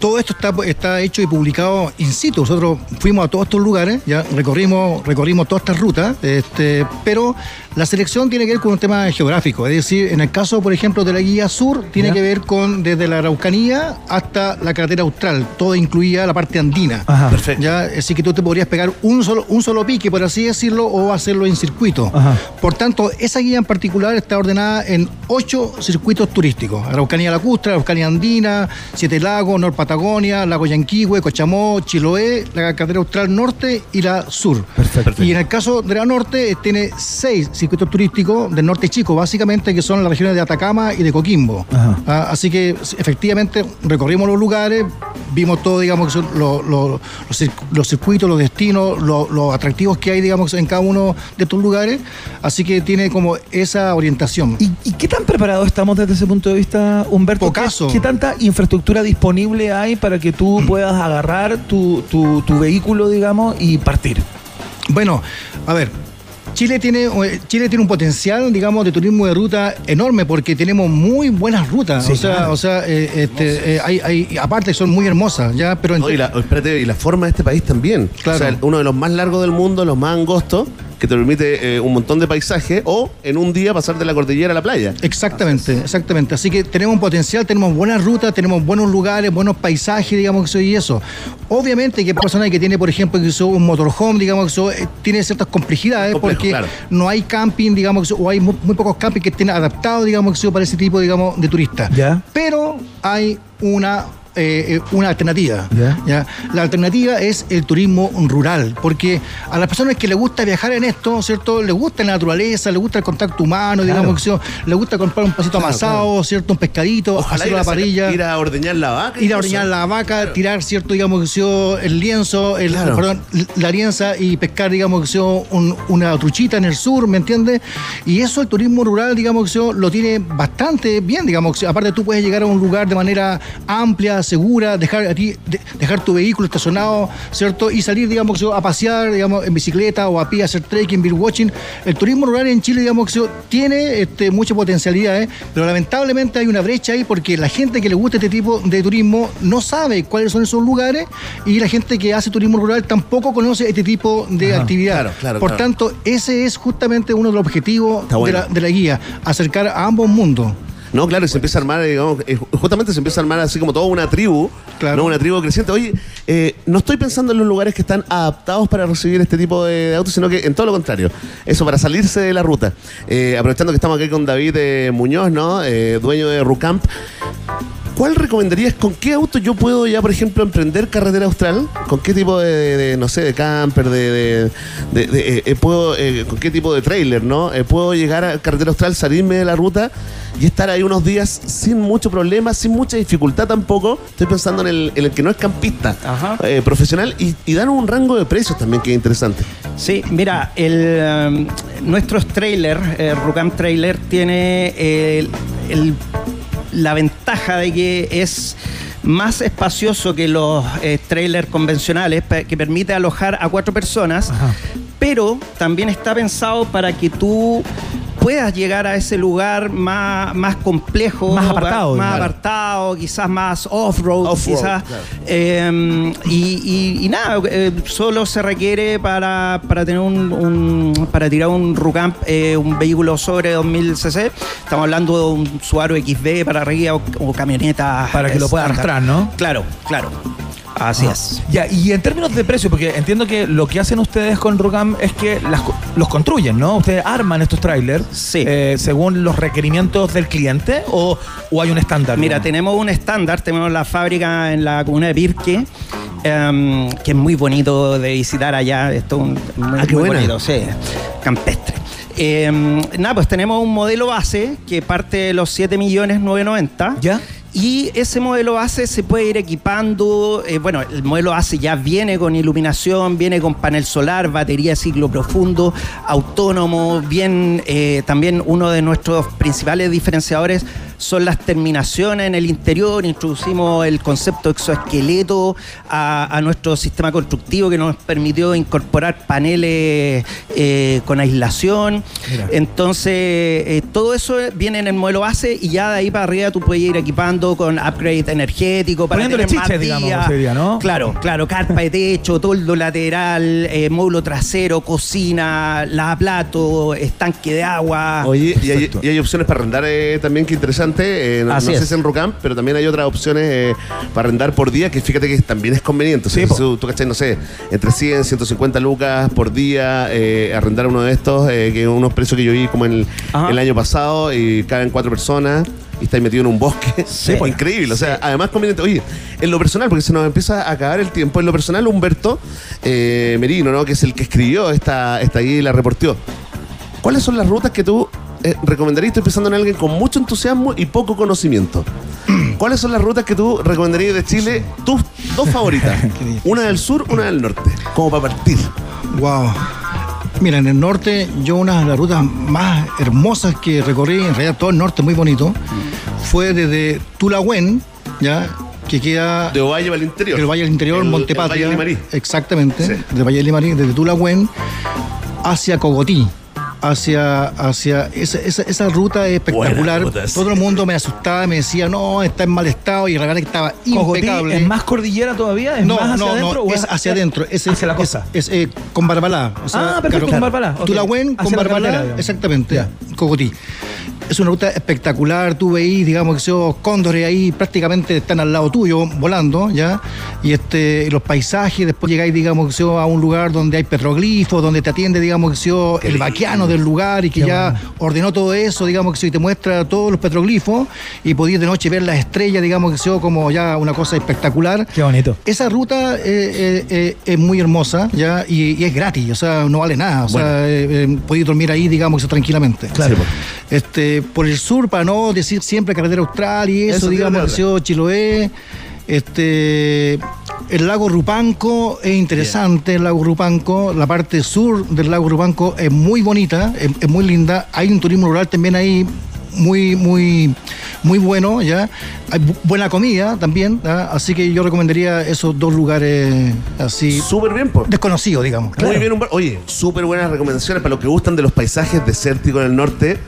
todo esto está, está hecho y publicado in situ. Nosotros fuimos a todos estos lugares, ya recorrimos, recorrimos todas estas rutas, este, pero la selección tiene que ver con un tema geográfico. Es decir, en el caso, por ejemplo, de la guía sur, tiene Ya. que ver con desde la Araucanía hasta la carretera austral, todo incluida la parte andina. Ajá. Perfecto. Ya, así que tú te podrías pegar un solo, un solo pique, por así decirlo, o hacerlo en circuito. Ajá. Por tanto, esa guía en particular está ordenada en ocho circuitos turísticos. Araucanía Lacustre, Araucanía Andina, Siete Lagos, Nor Patagonia, Lago Yanquihue, Cochamó, Chiloé, la carretera austral norte y la sur. Perfecto. Y en el caso de la norte, eh, tiene seis circuitos turísticos del norte chico, básicamente, que son las regiones de Atacama y de Coquimbo. Ajá. Ah, así que efectivamente recorrimos los lugares, vimos todo, digamos, que son lo- lo- los, los circuitos, los destinos, lo- los atractivos que hay, digamos, en cada uno de estos lugares. Así que tiene como esa orientación. ¿Y, y qué tan preparados estamos desde ese punto de vista, Humberto? Pocaso. ¿Qué, qué tanta infraestructura disponible hay para que tú puedas agarrar tu, tu- tu vehículo, digamos, y partir? Bueno, a ver. Chile tiene, eh, Chile tiene un potencial, digamos, de turismo de ruta enorme porque tenemos muy buenas rutas. Sí, o sea, claro. o sea eh, este, eh, hay, hay- aparte son muy hermosas, ya, pero No, y, la, espérate, y la forma de este país también. Claro. O sea, uno de los más largos del mundo, los más angostos, que te permite eh, un montón de paisaje o en un día pasar de la cordillera a la playa. Exactamente, exactamente. Así que tenemos un potencial, tenemos buenas rutas, tenemos buenos lugares, buenos paisajes, digamos que eso y eso. Obviamente que persona que tiene, por ejemplo, que eso, un motorhome, digamos que eso, eh, tiene ciertas complejidades Complejo, porque claro. no hay camping, digamos que eso, o hay muy, muy pocos campings que estén adaptados, digamos que eso, para ese tipo, digamos, de turistas. Ya. Pero hay una eh, eh, una alternativa. Ya. ¿ya? La alternativa es el turismo rural, porque a las personas que les gusta viajar en esto, ¿cierto? Les gusta la naturaleza, les gusta el contacto humano, digamos que les gusta comprar un pasito Claro, amasado, ¿cierto? Un pescadito, Ojalá a, la parrilla. ir a ordeñar la vaca. Ir a ordeñar la vaca, tirar, cierto, digamos que el lienzo, el, perdón, la alianza y pescar, digamos que un- una truchita en el sur, ¿me entiendes? Y eso el turismo rural, digamos que lo tiene bastante bien, digamos que aparte tú puedes llegar a un lugar de manera amplia, segura, dejar a ti, de- dejar tu vehículo estacionado, ¿cierto? Y salir, digamos a pasear, digamos, en bicicleta o a pie, a hacer trekking, beer watching. El turismo rural en Chile, digamos tiene este, mucha potencialidad, ¿eh? pero lamentablemente hay una brecha ahí porque la gente que le gusta este tipo de turismo no sabe cuáles son esos lugares y la gente que hace turismo rural tampoco conoce este tipo de Ajá, actividad. claro, claro, Por claro. tanto, ese es justamente uno de los objetivos de, la, de la guía, acercar a ambos mundos. No, claro, y se empieza a armar, digamos, eh, justamente se empieza a armar así como toda una tribu, Claro. ¿no? una tribu creciente. Oye, eh, no estoy pensando en los lugares que están adaptados para recibir este tipo de, autos, sino que en todo lo contrario. Eso, para salirse de la ruta. Eh, aprovechando que estamos aquí con David eh, Muñoz, ¿no? Dueño de Rucamp. ¿Cuál recomendarías? ¿Con qué auto yo puedo ya, por ejemplo, emprender carretera austral? ¿Con qué tipo de, de- de, no sé, de camper, de, de- eh, eh, puedo, eh, con qué tipo de trailer, ¿no? Eh, puedo llegar a carretera austral, salirme de la ruta y estar ahí unos días sin mucho problema, sin mucha dificultad tampoco. Estoy pensando en el, en el que no es campista profesional y, y dan un rango de precios también que es interesante. Sí, mira, el, um, nuestros trailer, eh, Rucam Trailer, tiene el- el- la ventaja de que es más espacioso que los eh, trailers convencionales, que permite alojar a cuatro personas, pero también está pensado para que tú puedas llegar a ese lugar más, más complejo, Más apartado, más claro. apartado, quizás más off-road, quizás. claro. Eh, y, y- y nada, eh, solo se requiere para, para tener un, un- para tirar un Rucamp, eh, un vehículo sobre 2000 cc. Estamos hablando de un Subaru XB para arriba o, o camioneta. Para que lo pueda arrastrar, ¿no? Claro, claro. Así es. Ya, y en términos de precio, porque entiendo que lo que hacen ustedes con Rocam es que las los construyen, ¿no? Ustedes arman estos trailers Sí. eh, según los requerimientos del cliente o, o hay un estándar. Mira, tenemos un estándar, tenemos la fábrica en la comuna de Pirque, em, que es muy bonito de visitar allá, esto es un- muy, Ah, muy bonito, sí, campestre. Em, nada, pues tenemos un modelo base que parte de los 7 millones 990 ¿Ya? Y ese modelo base se puede ir equipando, eh, bueno, el modelo base ya viene con iluminación, viene con panel solar, batería de ciclo profundo, autónomo, bien, eh, también uno de nuestros principales diferenciadores son las terminaciones en el interior, introducimos el concepto exoesqueleto a, a nuestro sistema constructivo que nos permitió incorporar paneles eh, con aislación. Mira. Entonces, eh, todo eso viene en el modelo base y ya de ahí para arriba tú puedes ir equipando con upgrade energético para Poniéndole tener más chiches, digamos, día, ¿no? Claro, claro, carpa de techo, toldo lateral, eh, módulo trasero, cocina, lavaplato, estanque de agua. Oye, y hay, y hay opciones para arrendar eh, también, que interesante. Eh, no sé es. si en Rucamp, pero también hay otras opciones eh, para arrendar por día, que fíjate que también es conveniente. O sea, Sí, po. si tú, tú cachai, no sé, entre 100, 150 lucas por día, eh, arrendar uno de estos, que unos precios que yo vi como el, el año pasado, y caben cuatro personas. Y estáis metido en un bosque. Sí. pues, increíble. O sea, además conveniente. Oye, en lo personal, porque se nos empieza a acabar el tiempo, en lo personal, Humberto eh, Merino, ¿no? Que es el que escribió esta, esta guía y la reporteó. ¿Cuáles son las rutas que tú eh, recomendarías? Estoy pensando en alguien con mucho entusiasmo y poco conocimiento. ¿Cuáles son las rutas que tú recomendarías de Chile? Tus dos favoritas. una del sur, una del norte. Como para partir. Wow. Mira, en el norte, yo una de las rutas más hermosas que recorrí, en realidad todo el norte muy bonito, fue desde Tulahuen, ya, que queda De Ovalle al interior. el Valle del Interior, El- el Montepatria. Valle de Limarí. Exactamente, Sí. del Valle de Limarí, desde Tulahuen hacia Cogotí. Hacia, hacia esa, esa, esa ruta es espectacular. Buena ruta, sí. Todo el mundo me asustaba, me decía, no, está en mal estado, y la verdad que estaba impecable. ¿Es más cordillera todavía? ¿Es no, más hacia no, adentro? no, o es hacia adentro. Es, hacia la es- costa? Es, eh, con Barbalá. o sea, Ah, perfecto, con Barbalá, ok. Tulahuen con Barbalá, exactamente. Ya. Cogotí. Es una ruta espectacular. Tú veís, digamos, que esos cóndores ahí prácticamente están al lado tuyo, volando, ¿ya? Y este, los paisajes, después llegáis, digamos, que sea a un lugar donde hay petroglifos, donde te atiende, digamos, que sea el vaquiano del lugar y que Qué ya bueno. ordenó todo eso, digamos, que sea, y te muestra todos los petroglifos y podías de noche ver las estrellas, digamos, que sea como ya una cosa espectacular. Qué bonito. Esa ruta eh, eh, eh, es muy hermosa ya y, y es gratis, o sea, no vale nada. O sea, eh, eh, podéis dormir ahí, digamos, tranquilamente. Claro. Este, por el sur, para no decir siempre carretera austral y eso, digamos, sea Chiloé. Este, el lago Rupanco es interesante, el lago Rupanco. La parte sur del lago Rupanco es muy bonita, es, es muy linda. Hay un turismo rural también ahí muy, muy, muy bueno, ¿ya? Hay bu- buena comida también, ¿ya? así que yo recomendaría esos dos lugares así Súper bien, pues. desconocidos, digamos. Muy bien, Humberto. Oye, súper buenas recomendaciones para los que gustan de los paisajes desérticos en el norte.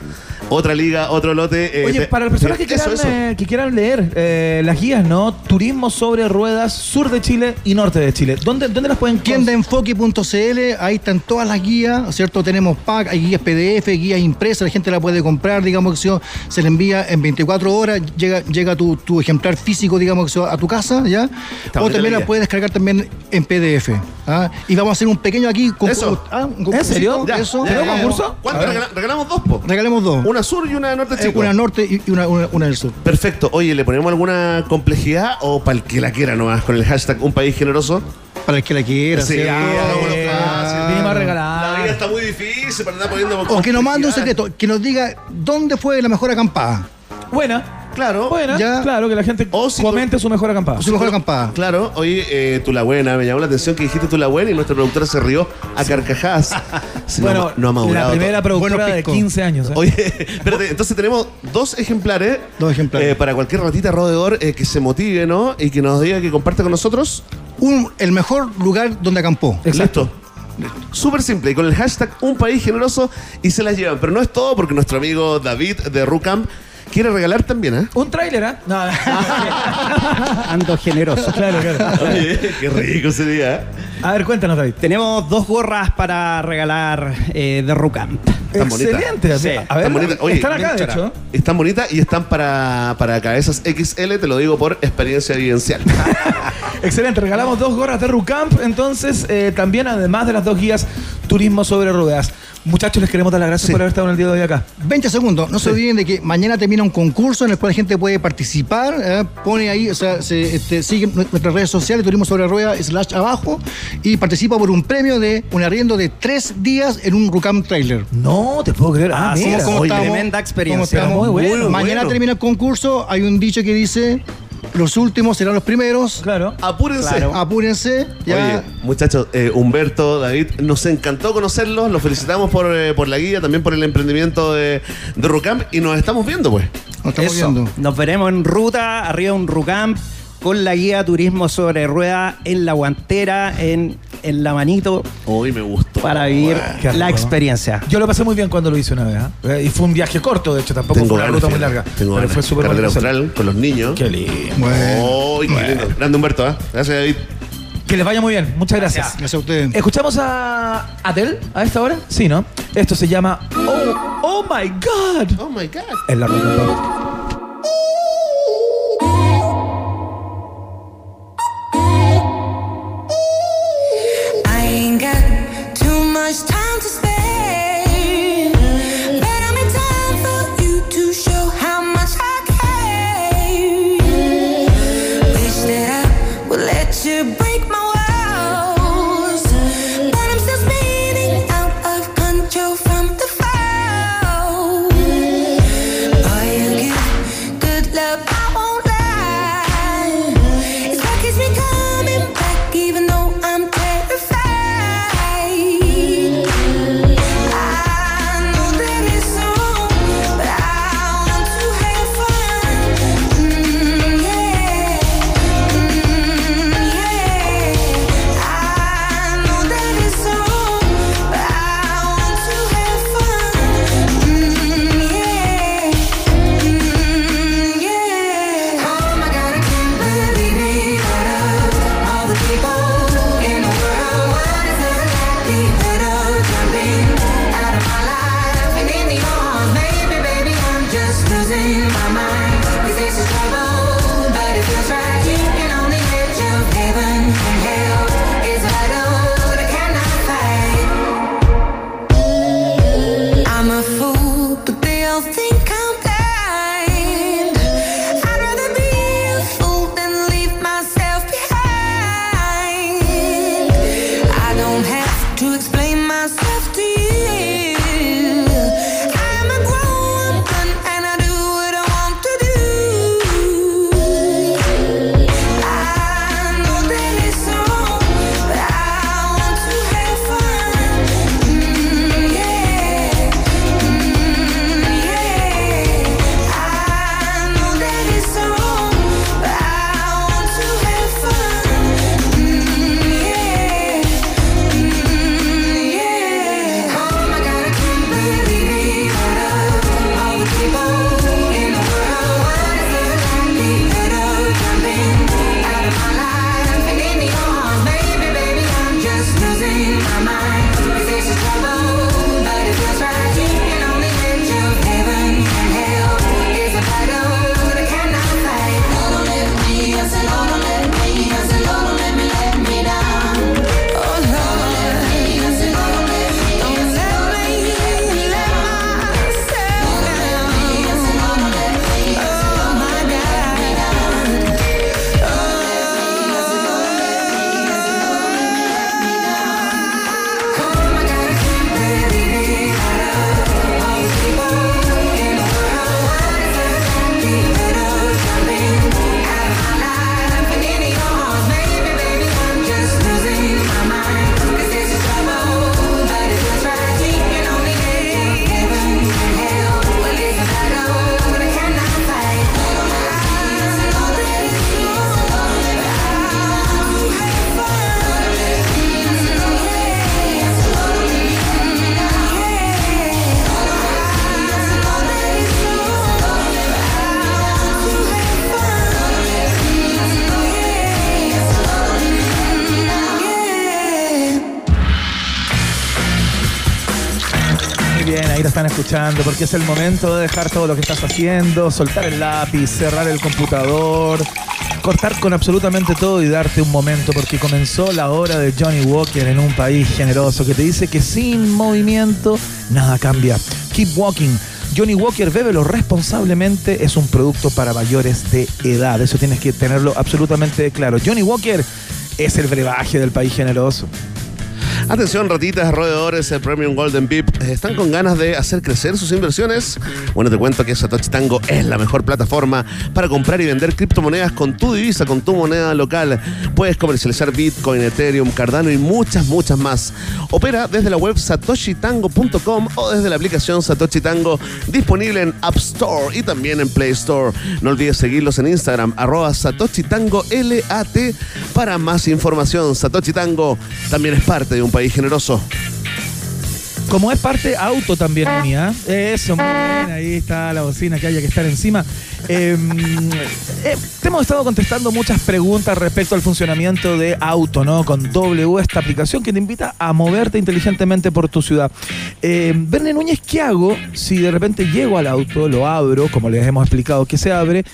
Otra liga, otro lote. eh, Oye, para las personas que Eso, quieran, eso. eh, que quieran leer eh, las guías, ¿no? Turismo sobre ruedas, sur de Chile y norte de Chile. ¿Dónde, dónde las pueden Tiendaenfoque.cl, ahí están todas las guías, ¿cierto? Tenemos pack, hay guías PDF, guías impresas, la gente la puede comprar, digamos que se, se le envía en 24 horas, llega, llega tu, tu ejemplar físico, digamos que se, a tu casa, ¿ya? Está o también la la puedes descargar también en PDF. ¿ah? Y vamos a hacer un pequeño aquí Eso. ah, un ¿En serio? Ya, Eso. ya, ya, ¿Tenemos ya. concurso? ¿Cuánto regalamos dos, po? Regalemos dos. Una sur y una norte Eh, chico. una norte y una, una, una del sur. Perfecto. Oye, ¿le ponemos alguna complejidad o para el que la quiera nomás con el hashtag un país generoso? Para el que la quiera. Sí, hagámoslo Eh, regalar. La vida está muy difícil para andar poniendo O que nos mande un secreto, que nos diga dónde fue la mejor acampada. Buena. Claro. Buena. Ya. Claro, que la gente O si comente su mejor acampada. Su mejor acampada. Claro, oye, eh, tú la buena, me llamó la atención que dijiste tú la buena y nuestra productora se rió a carcajadas. Sí, Bueno, no, ha madurado la primera productora Bueno, de Pisco. 15 años. ¿eh? Oye, espérate, entonces tenemos dos ejemplares. Dos ejemplares. eh, para cualquier ratita rodeador eh, que se motive, ¿no? Y que nos diga que comparte con nosotros. Un, el mejor lugar donde acampó. Exacto. Listo. Súper simple, y con el hashtag Un País Generoso y se las llevan. Pero no es todo porque nuestro amigo David de Rucam quiere regalar también, ¿eh? Un tráiler, ¿ah? No, Ando generoso. claro, claro. Oye, qué rico sería. ¿eh? A ver, cuéntanos, David. Tenemos dos gorras para regalar eh, de Rucamp. Bonita. Excelente. Sí, a ver, Están bonitas. Oye, están acá, de hecho. Están bonitas y están para, para cabezas XL, te lo digo por experiencia vivencial. Excelente, regalamos dos gorras de Rucamp, entonces eh, también además de las dos guías Turismo sobre Ruedas. Muchachos, les queremos dar las gracias Sí. por haber estado en el día de hoy acá. 20 segundos. No se olviden de que mañana termina un concurso en el cual la gente puede participar. ¿eh? Pone ahí, o sea, se, este, siguen nuestras redes sociales, Turismo sobre Ruedas, slash abajo, y participa por un premio de un arriendo de tres días en un Rucam Trailer. No, te puedo creer. Ah, Así mira. es, ¿Cómo Oye, estamos? tremenda experiencia. ¿Cómo estamos? Muy bueno, Mañana bueno. termina el concurso. Hay un dicho que dice: los últimos serán los primeros. Claro. Apúrense. Claro. Apúrense. Ya. Oye, muchachos, eh, Humberto, David, nos encantó conocerlos, los felicitamos por, eh, por la guía, también por el emprendimiento de, de Rucam y nos estamos viendo, pues. Nos estamos Eso. viendo. Nos veremos en ruta, arriba de un Rucamp, con la guía Turismo sobre Rueda en la guantera, en, en la manito, Hoy me gustó. para vivir qué la rico. experiencia. Yo lo pasé muy bien cuando lo hice una vez. ¿ah? Eh, Y fue un viaje corto, de hecho, tampoco Tengo fue una ganas, ruta muy fíjate. larga. Tengo pero ganas. fue súper Carretera bonito. austral con los niños. Qué lindo. Bueno. ¡Ay, qué lindo! Grande Humberto, ¿eh? Gracias, David. Que les vaya muy bien. Muchas gracias. Gracias a ustedes. ¿Escuchamos a Adele a esta hora? Sí, ¿no? Esto se llama Oh, oh My God. Oh my God. En la Rock and Pop. Porque es el momento de dejar todo lo que estás haciendo, soltar el lápiz, cerrar el computador, cortar con absolutamente todo y darte un momento, porque comenzó la hora de Johnny Walker en un país generoso que te dice que sin movimiento nada cambia. Keep walking. Johnny Walker, bébelo responsablemente, es un producto para mayores de edad. Eso tienes que tenerlo absolutamente claro. Johnny Walker, es el brebaje del país generoso. Atención, ratitas, roedores, el Premium Golden VIP. ¿Están con ganas de hacer crecer sus inversiones? Bueno, te cuento que Satoshi Tango es la mejor plataforma para comprar y vender criptomonedas con tu divisa, con tu moneda local. Puedes comercializar Bitcoin, Ethereum, Cardano y muchas, muchas más. Opera desde la web satoshitango.com o desde la aplicación Satoshi Tango disponible en App Store y también en Play Store. No olvides seguirlos en Instagram, arroba Satoshi Tango LAT para más información. Satoshi Tango también es parte de un país generoso. Como es parte auto también mía. Eso, muy bien, ahí está la bocina que haya que estar encima. Eh, eh, te hemos estado contestando muchas preguntas respecto al funcionamiento de auto, ¿no? Con W, esta aplicación que te invita a moverte inteligentemente por tu ciudad. Eh, Verne Núñez, ¿qué hago si de repente llego al auto, lo abro, como les hemos explicado que se abre,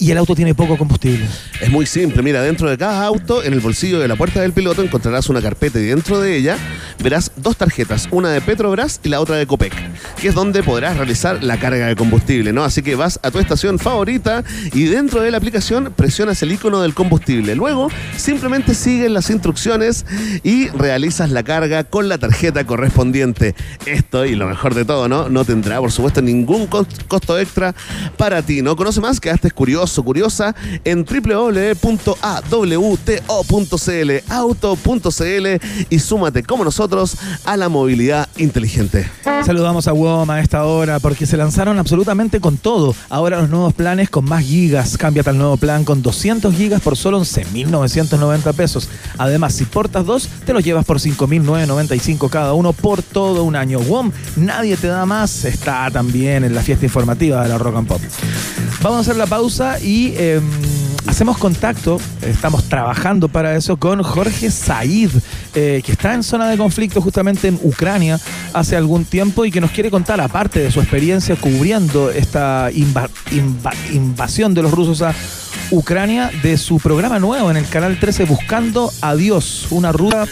y el auto tiene poco combustible? Es muy simple, mira, dentro de cada auto, en el bolsillo de la puerta del piloto encontrarás una carpeta y dentro de ella verás dos tarjetas, una de Petrobras y la otra de Copec, que es donde podrás realizar la carga de combustible, ¿no? Así que vas a tu estación favorita y dentro de la aplicación presionas el icono del combustible. Luego, simplemente sigues las instrucciones y realizas la carga con la tarjeta correspondiente. Esto, y lo mejor de todo, ¿no? No tendrá, por supuesto, ningún cos- costo extra para ti, ¿no? Conoce más, quedaste curioso, curiosa en www.awto.cl, auto.cl y súmate como nosotros a la movilidad inteligente. Saludamos a WOM a esta hora porque se lanzaron absolutamente con todo. Ahora los nuevos planes con más gigas. Cámbiate al nuevo plan con 200 gigas por solo 11.990 pesos. Además, si portas dos, te los llevas por 5.995 cada uno por todo un año. WOM, nadie te da más. Está también en la fiesta informativa de la Rock and Pop. Vamos a hacer la pausa y eh, hacemos contacto, estamos trabajando para eso con Jorge Said, eh, que está en zona de conflicto justamente en Ucrania hace algún tiempo y que nos quiere contar, aparte de su experiencia cubriendo esta inva- inva- invasión de los rusos a Ucrania, de su programa nuevo en el canal 13, Buscando a Dios, una ruta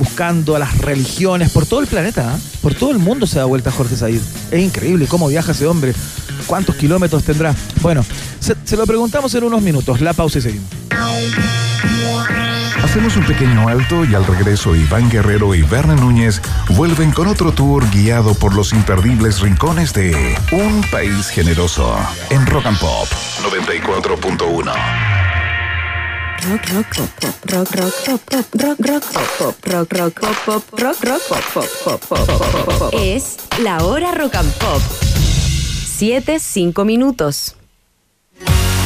buscando a las religiones por todo el planeta, ¿ah? por todo el mundo se da vuelta Jorge Said. Es increíble cómo viaja ese hombre, cuántos kilómetros tendrá. Bueno, se, lo preguntamos en unos minutos, la pausa y seguimos. Hacemos un pequeño alto y al regreso Iván Guerrero y Berna Núñez vuelven con otro tour guiado por los imperdibles rincones de Un País Generoso en Rock and Pop 94.1. Rock, rock, pop, pop, rock, rock, pop, rock, rock, pop, pop, rock, rock, pop, pop, rock, rock, pop, pop, pop, pop, pop, pop, pop. Es la hora rock and pop. 7, 5 minutos.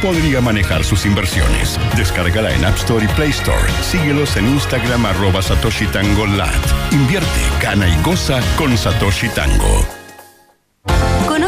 podría manejar sus inversiones. Descárgala en App Store y Play Store. Síguelos en Instagram arroba Satoshi Tango. Invierte, gana y goza con Satoshi Tango.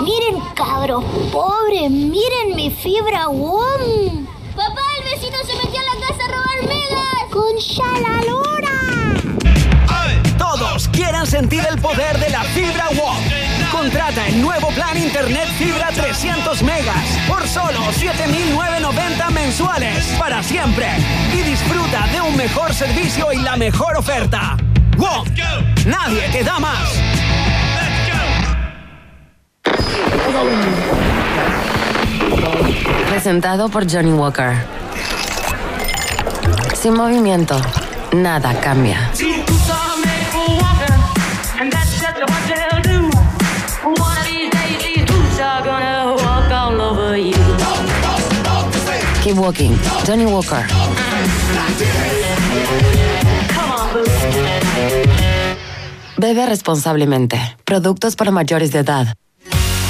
Miren, cabros pobres, miren mi fibra WOM. Papá, el vecino se metió a la casa a robar megas. Con la lora. Todos quieran sentir el poder de la fibra WOM. Contrata el nuevo plan Internet Fibra 300 megas por solo 7.990 mensuales para siempre. Y disfruta de un mejor servicio y la mejor oferta. WOM. Nadie te da más. Presentado por Johnny Walker. Sin movimiento, nada cambia. Keep walking. Johnny Walker. Bebe responsablemente. Productos para mayores de edad.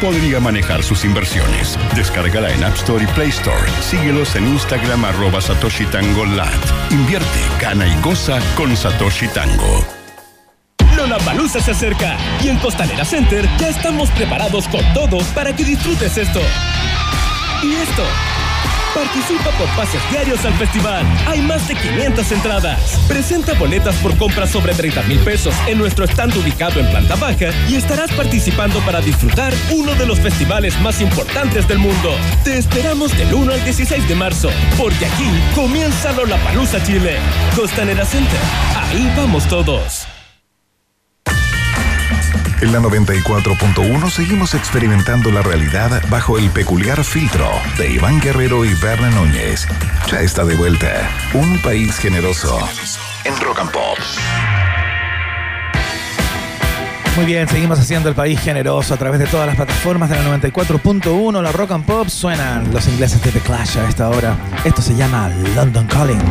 podría manejar sus inversiones. Descárgala en App Store y Play Store. Síguelos en Instagram arroba Satoshi Tango Lat. Invierte, gana y goza con Satoshi Tango. Lollapalooza se acerca y en Costanera Center ya estamos preparados con todo para que disfrutes esto. Y esto. Participa por pases diarios al festival. Hay más de 500 entradas. Presenta boletas por compras sobre 30 mil pesos en nuestro stand ubicado en planta baja y estarás participando para disfrutar uno de los festivales más importantes del mundo. Te esperamos del 1 al 16 de marzo, porque aquí comienza Lollapalooza Chile. Costanera Center. Ahí vamos todos. En la 94.1 seguimos experimentando la realidad bajo el peculiar filtro de Iván Guerrero y Berna Núñez. Ya está de vuelta. Un país generoso en Rock and Pop. Muy bien, seguimos haciendo el país generoso a través de todas las plataformas de la 94.1, la Rock and Pop. Suenan los ingleses de The Clash a esta hora. Esto se llama London Calling.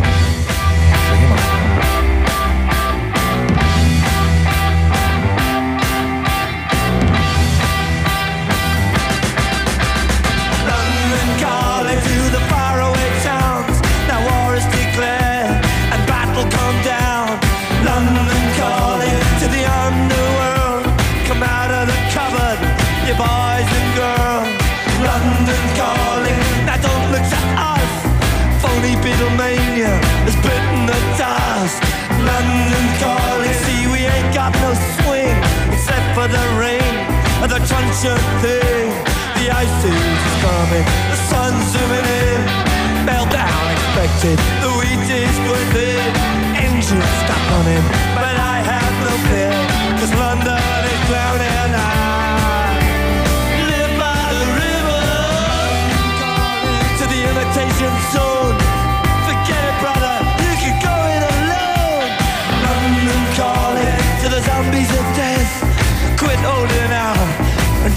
The thing. The ice is coming, the sun's zooming in. Meltdown expected, the wheat is thin. Engines stop running, but I have no fear, cause London is drowning. I live by the river to the imitation zone. Forget it, brother, you can go it alone. London calling to the zombies of death. Quit holding out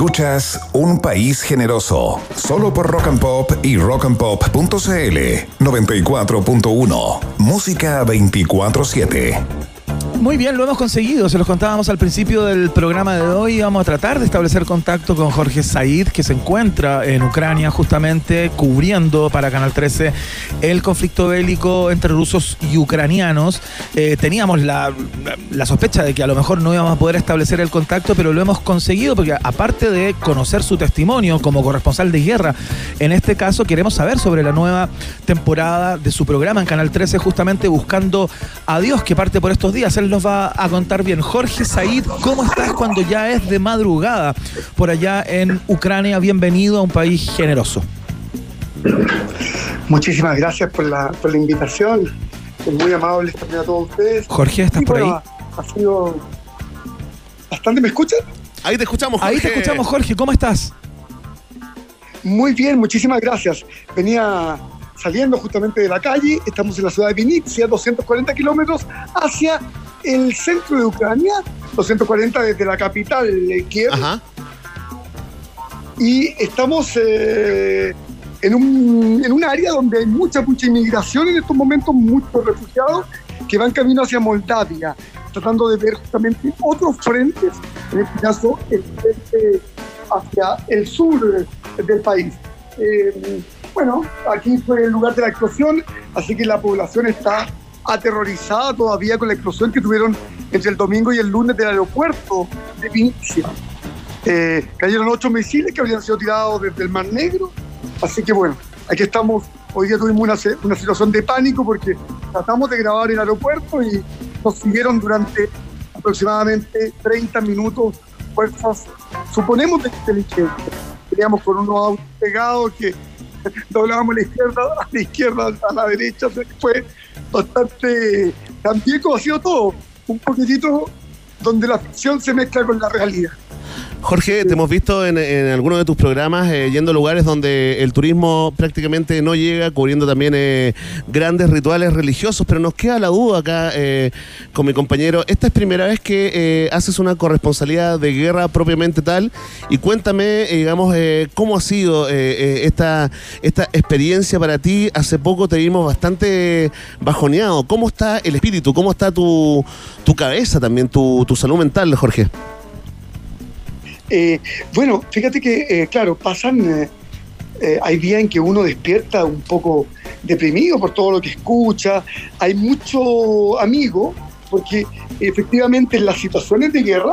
Escuchas Un País Generoso, solo por Rock and Pop y rockandpop.cl 94.1, música 24-7. Muy bien, lo hemos conseguido. Se los contábamos al principio del programa de hoy. Vamos a tratar de establecer contacto con Jorge Said, que se encuentra en Ucrania justamente cubriendo para Canal 13 el conflicto bélico entre rusos y ucranianos. Eh, teníamos la, la sospecha de que a lo mejor no íbamos a poder establecer el contacto, pero lo hemos conseguido porque aparte de conocer su testimonio como corresponsal de guerra, en este caso queremos saber sobre la nueva temporada de su programa en Canal 13, justamente buscando a Dios que parte por estos días. Nos va a contar bien. Jorge Said, ¿cómo estás cuando ya es de madrugada por allá en Ucrania? Bienvenido a un país generoso. Muchísimas gracias por la, por la invitación. Es muy amable también a todos ustedes. Jorge, ¿estás Y por bueno, ahí? Ha, ha sido bastante. ¿Me escuchan? Ahí te escuchamos, Jorge. Ahí te escuchamos, Jorge. ¿Cómo estás? Muy bien, muchísimas gracias. Venía saliendo justamente de la calle. Estamos en la ciudad de Vinitsia, 240 kilómetros hacia el centro de Ucrania, 240 desde la capital, Kiev. Y estamos eh, en, un, en un área donde hay mucha, mucha inmigración en estos momentos, muchos refugiados que van camino hacia Moldavia, tratando de ver justamente otros frentes, en este caso el frente hacia el sur del país. Eh, bueno, aquí fue el lugar de la explosión, así que la población está aterrorizada todavía con la explosión que tuvieron entre el domingo y el lunes del aeropuerto de Vinicius. Eh, cayeron ocho misiles que habían sido tirados desde el Mar Negro. Así que bueno, aquí estamos. Hoy día tuvimos una, una situación de pánico porque tratamos de grabar el aeropuerto y nos siguieron durante aproximadamente 30 minutos fuerzas, suponemos, de inteligencia. Teníamos con unos autos pegados que doblábamos la izquierda, a la izquierda, a la derecha. Fue bastante, también como ha todo, un poquitito donde la ficción se mezcla con la realidad. Jorge, te hemos visto en, en algunos de tus programas eh, yendo a lugares donde el turismo prácticamente no llega, cubriendo también eh, grandes rituales religiosos, pero nos queda la duda acá eh, con mi compañero. Esta es primera vez que haces una corresponsalidad de guerra propiamente tal y cuéntame, digamos, cómo ha sido esta, esta experiencia para ti. Hace poco te vimos bastante bajoneado. ¿Cómo está el espíritu? ¿Cómo está tu, tu cabeza también, tu, tu salud mental, Jorge? Eh, bueno, fíjate que, eh, claro, pasan, eh, hay días en que uno despierta un poco deprimido por todo lo que escucha, hay mucho amigo, porque efectivamente en las situaciones de guerra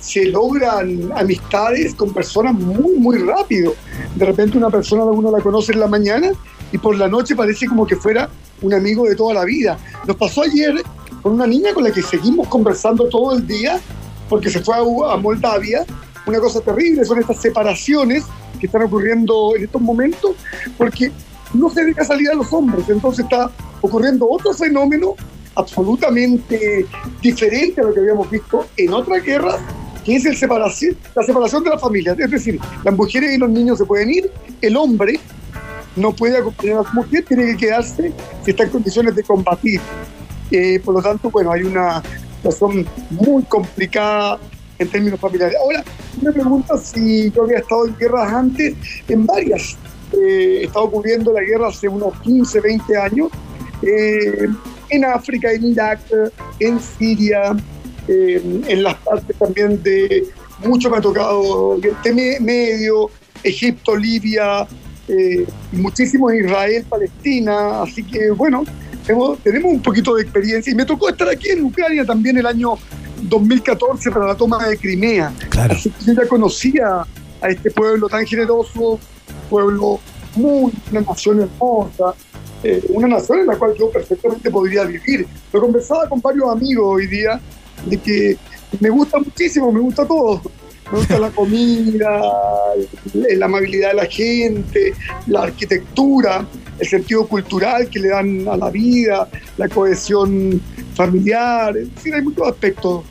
se logran amistades con personas muy, muy rápido. De repente una persona uno la conoce en la mañana y por la noche parece como que fuera un amigo de toda la vida. Nos pasó ayer con una niña con la que seguimos conversando todo el día porque se fue a, a Moldavia. Una cosa terrible son estas separaciones que están ocurriendo en estos momentos porque no se deja salir a los hombres. Entonces está ocurriendo otro fenómeno absolutamente diferente a lo que habíamos visto en otras guerras, que es el separación, la separación de las familias. Es decir, las mujeres y los niños se pueden ir, el hombre no puede acompañar a su mujer, tiene que quedarse si está en condiciones de combatir. Eh, por lo tanto, bueno, hay una situación muy complicada en términos familiares. Ahora, me pregunta si yo había estado en guerras antes, en varias. Eh, he estado cubriendo la guerra hace unos 15, 20 años, eh, en África, en Irak, en Siria, eh, en las partes también de, mucho me ha tocado Oriente Me- Medio, Egipto, Libia, eh, muchísimo en Israel, Palestina, así que bueno, hemos- tenemos un poquito de experiencia y me tocó estar aquí en Ucrania también el año 2014 para la toma de Crimea. Así que yo ya conocía a este pueblo tan generoso, pueblo muy, una nación hermosa, eh, una nación en la cual yo perfectamente podría vivir. Lo conversaba con varios amigos hoy día de que me gusta muchísimo, me gusta todo. Me gusta la comida, la amabilidad de la gente, la arquitectura, el sentido cultural que le dan a la vida, la cohesión familiar, en fin, hay muchos aspectos.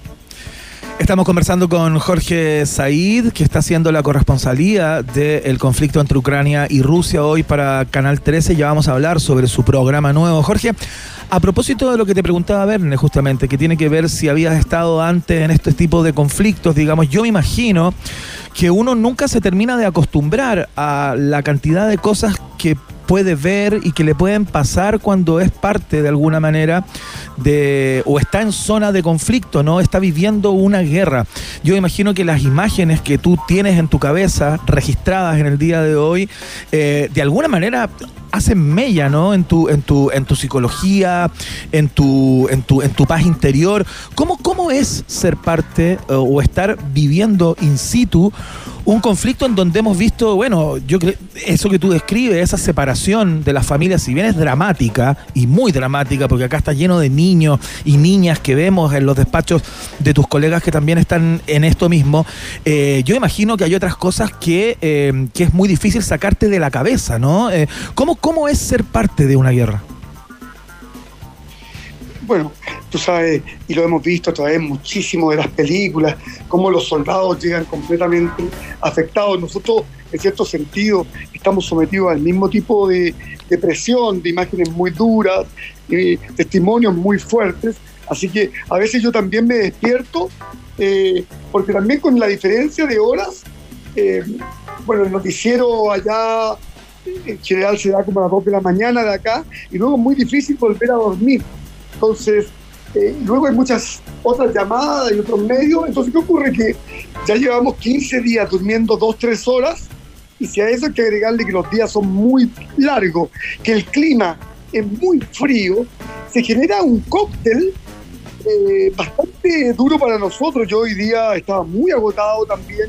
Estamos conversando con Jorge Said, que está haciendo la corresponsalía del conflicto entre Ucrania y Rusia hoy para Canal 13. Ya vamos a hablar sobre su programa nuevo. Jorge, a propósito de lo que te preguntaba Verne, justamente, que tiene que ver si habías estado antes en este tipo de conflictos, digamos, yo me imagino que uno nunca se termina de acostumbrar a la cantidad de cosas que puede ver y que le pueden pasar cuando es parte de alguna manera de o está en zona de conflicto, ¿no? Está viviendo una guerra. Yo imagino que las imágenes que tú tienes en tu cabeza registradas en el día de hoy, eh, de alguna manera hacen mella, ¿no? En tu, en tu, en tu psicología, en tu, en tu, en tu paz interior. ¿Cómo, cómo es ser parte eh, o estar viviendo in situ un conflicto en donde hemos visto, bueno, yo creo, eso que tú describes, esa separación de las familias, si bien es dramática y muy dramática, porque acá está lleno de niños y niñas que vemos en los despachos de tus colegas que también están en esto mismo, eh, yo imagino que hay otras cosas que, eh, que es muy difícil sacarte de la cabeza, ¿no? Eh, ¿cómo, ¿Cómo es ser parte de una guerra? Bueno, tú sabes, y lo hemos visto a través muchísimo de las películas, cómo los soldados llegan completamente afectados. Nosotros, en cierto sentido, estamos sometidos al mismo tipo de, de presión, de imágenes muy duras, eh, testimonios muy fuertes. Así que a veces yo también me despierto, eh, porque también con la diferencia de horas, eh, bueno, el noticiero allá en general se da como a las 2 de la mañana de acá, y luego es muy difícil volver a dormir. Entonces, eh, luego hay muchas otras llamadas y otros medios. Entonces, ¿qué ocurre? Que ya llevamos 15 días durmiendo 2, 3 horas y si a eso hay que agregarle que los días son muy largos, que el clima es muy frío, se genera un cóctel eh, bastante duro para nosotros. Yo hoy día estaba muy agotado también.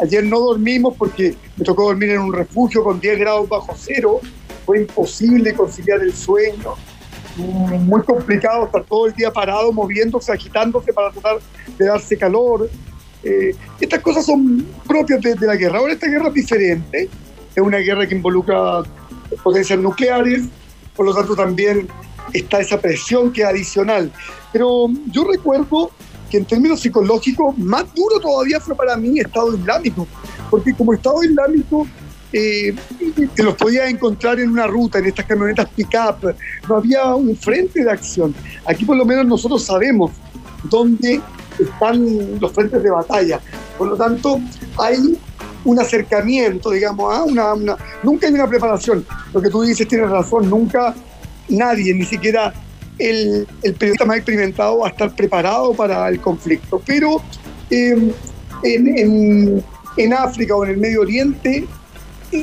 Ayer no dormimos porque me tocó dormir en un refugio con 10 grados bajo cero. Fue imposible conciliar el sueño muy complicado estar todo el día parado, moviéndose, agitándose para tratar de darse calor. Eh, estas cosas son propias de, de la guerra. Ahora esta guerra es diferente, es una guerra que involucra potencias nucleares, por lo tanto también está esa presión que es adicional. Pero yo recuerdo que en términos psicológicos, más duro todavía fue para mí Estado Islámico, porque como Estado Islámico eh, los podías encontrar en una ruta, en estas camionetas pick-up, no había un frente de acción. Aquí por lo menos nosotros sabemos dónde están los frentes de batalla. Por lo tanto, hay un acercamiento, digamos, a una, una- nunca hay una preparación. Lo que tú dices tienes razón, nunca nadie, ni siquiera el, el periodista más experimentado va a estar preparado para el conflicto. Pero eh, en, en- en África o en el Medio Oriente,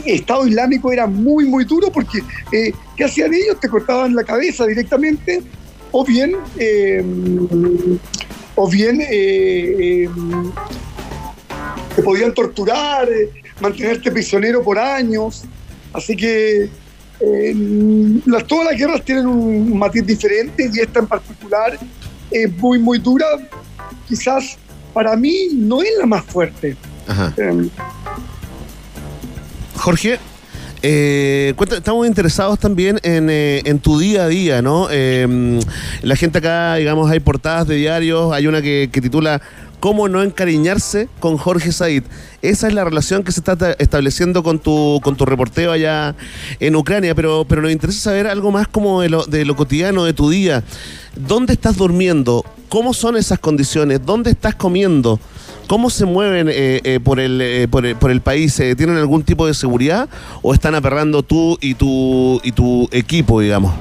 Estado Islámico era muy, muy duro porque eh, ¿qué hacían ellos? Te cortaban la cabeza directamente o bien, eh, o bien eh, te podían torturar, mantenerte prisionero por años. Así que las, todas las guerras tienen un matiz diferente y esta en particular es muy, muy dura. Quizás para mí no es la más fuerte. Ajá. Jorge, eh, estamos interesados también en, eh, en tu día a día, ¿no? Eh, la gente acá, digamos, hay portadas de diarios, hay una que, que titula ¿Cómo no encariñarse con Jorge Said? Esa es la relación que se está ta- estableciendo con tu, con tu reporteo allá en Ucrania, pero, pero nos interesa saber algo más como de lo, de lo cotidiano, de tu día. ¿Dónde estás durmiendo? ¿Cómo son esas condiciones? ¿Dónde estás comiendo? ¿Cómo se mueven eh, eh, por, el, eh, por, el, por el país? ¿Tienen algún tipo de seguridad o están aperrando tú y tu, y tu equipo, digamos?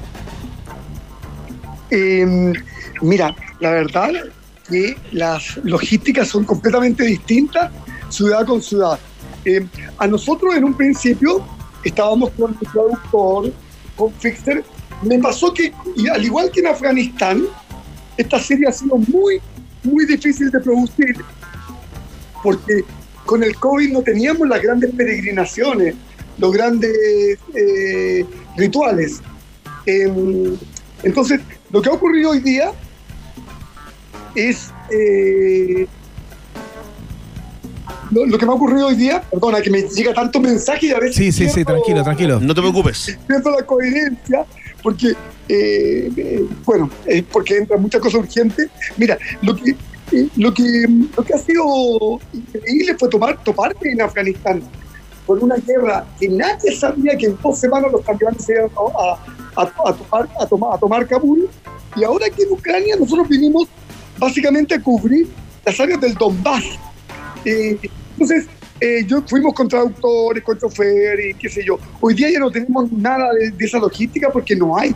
Eh, mira, la verdad que las logísticas son completamente distintas ciudad con ciudad. Eh, a nosotros en un principio estábamos con el productor, con Fixer. Me pasó que, al igual que en Afganistán, esta serie ha sido muy, muy difícil de producir porque con el COVID no teníamos las grandes peregrinaciones, los grandes eh, rituales. Em, entonces, lo que ha ocurrido hoy día es... eh, lo, lo que me ha ocurrido hoy día, perdona, que me llega tanto mensaje y a veces... Sí, sí, sí, tranquilo, tranquilo. No te preocupes. pierdo la coherencia, porque, eh, eh, bueno, eh, porque entran muchas cosas urgentes. Mira, lo que, lo que, lo que ha sido increíble fue tomar, toparte en Afganistán con una guerra que nadie sabía que en dos semanas los talibanes se iban a, a- a tomar, a, tomar, a tomar Kabul. Y ahora que en Ucrania nosotros vinimos básicamente a cubrir las áreas del Donbass. Eh, entonces, eh, yo fuimos con traductores, con choferes, qué sé yo. Hoy día ya no tenemos nada de, de esa logística porque no hay.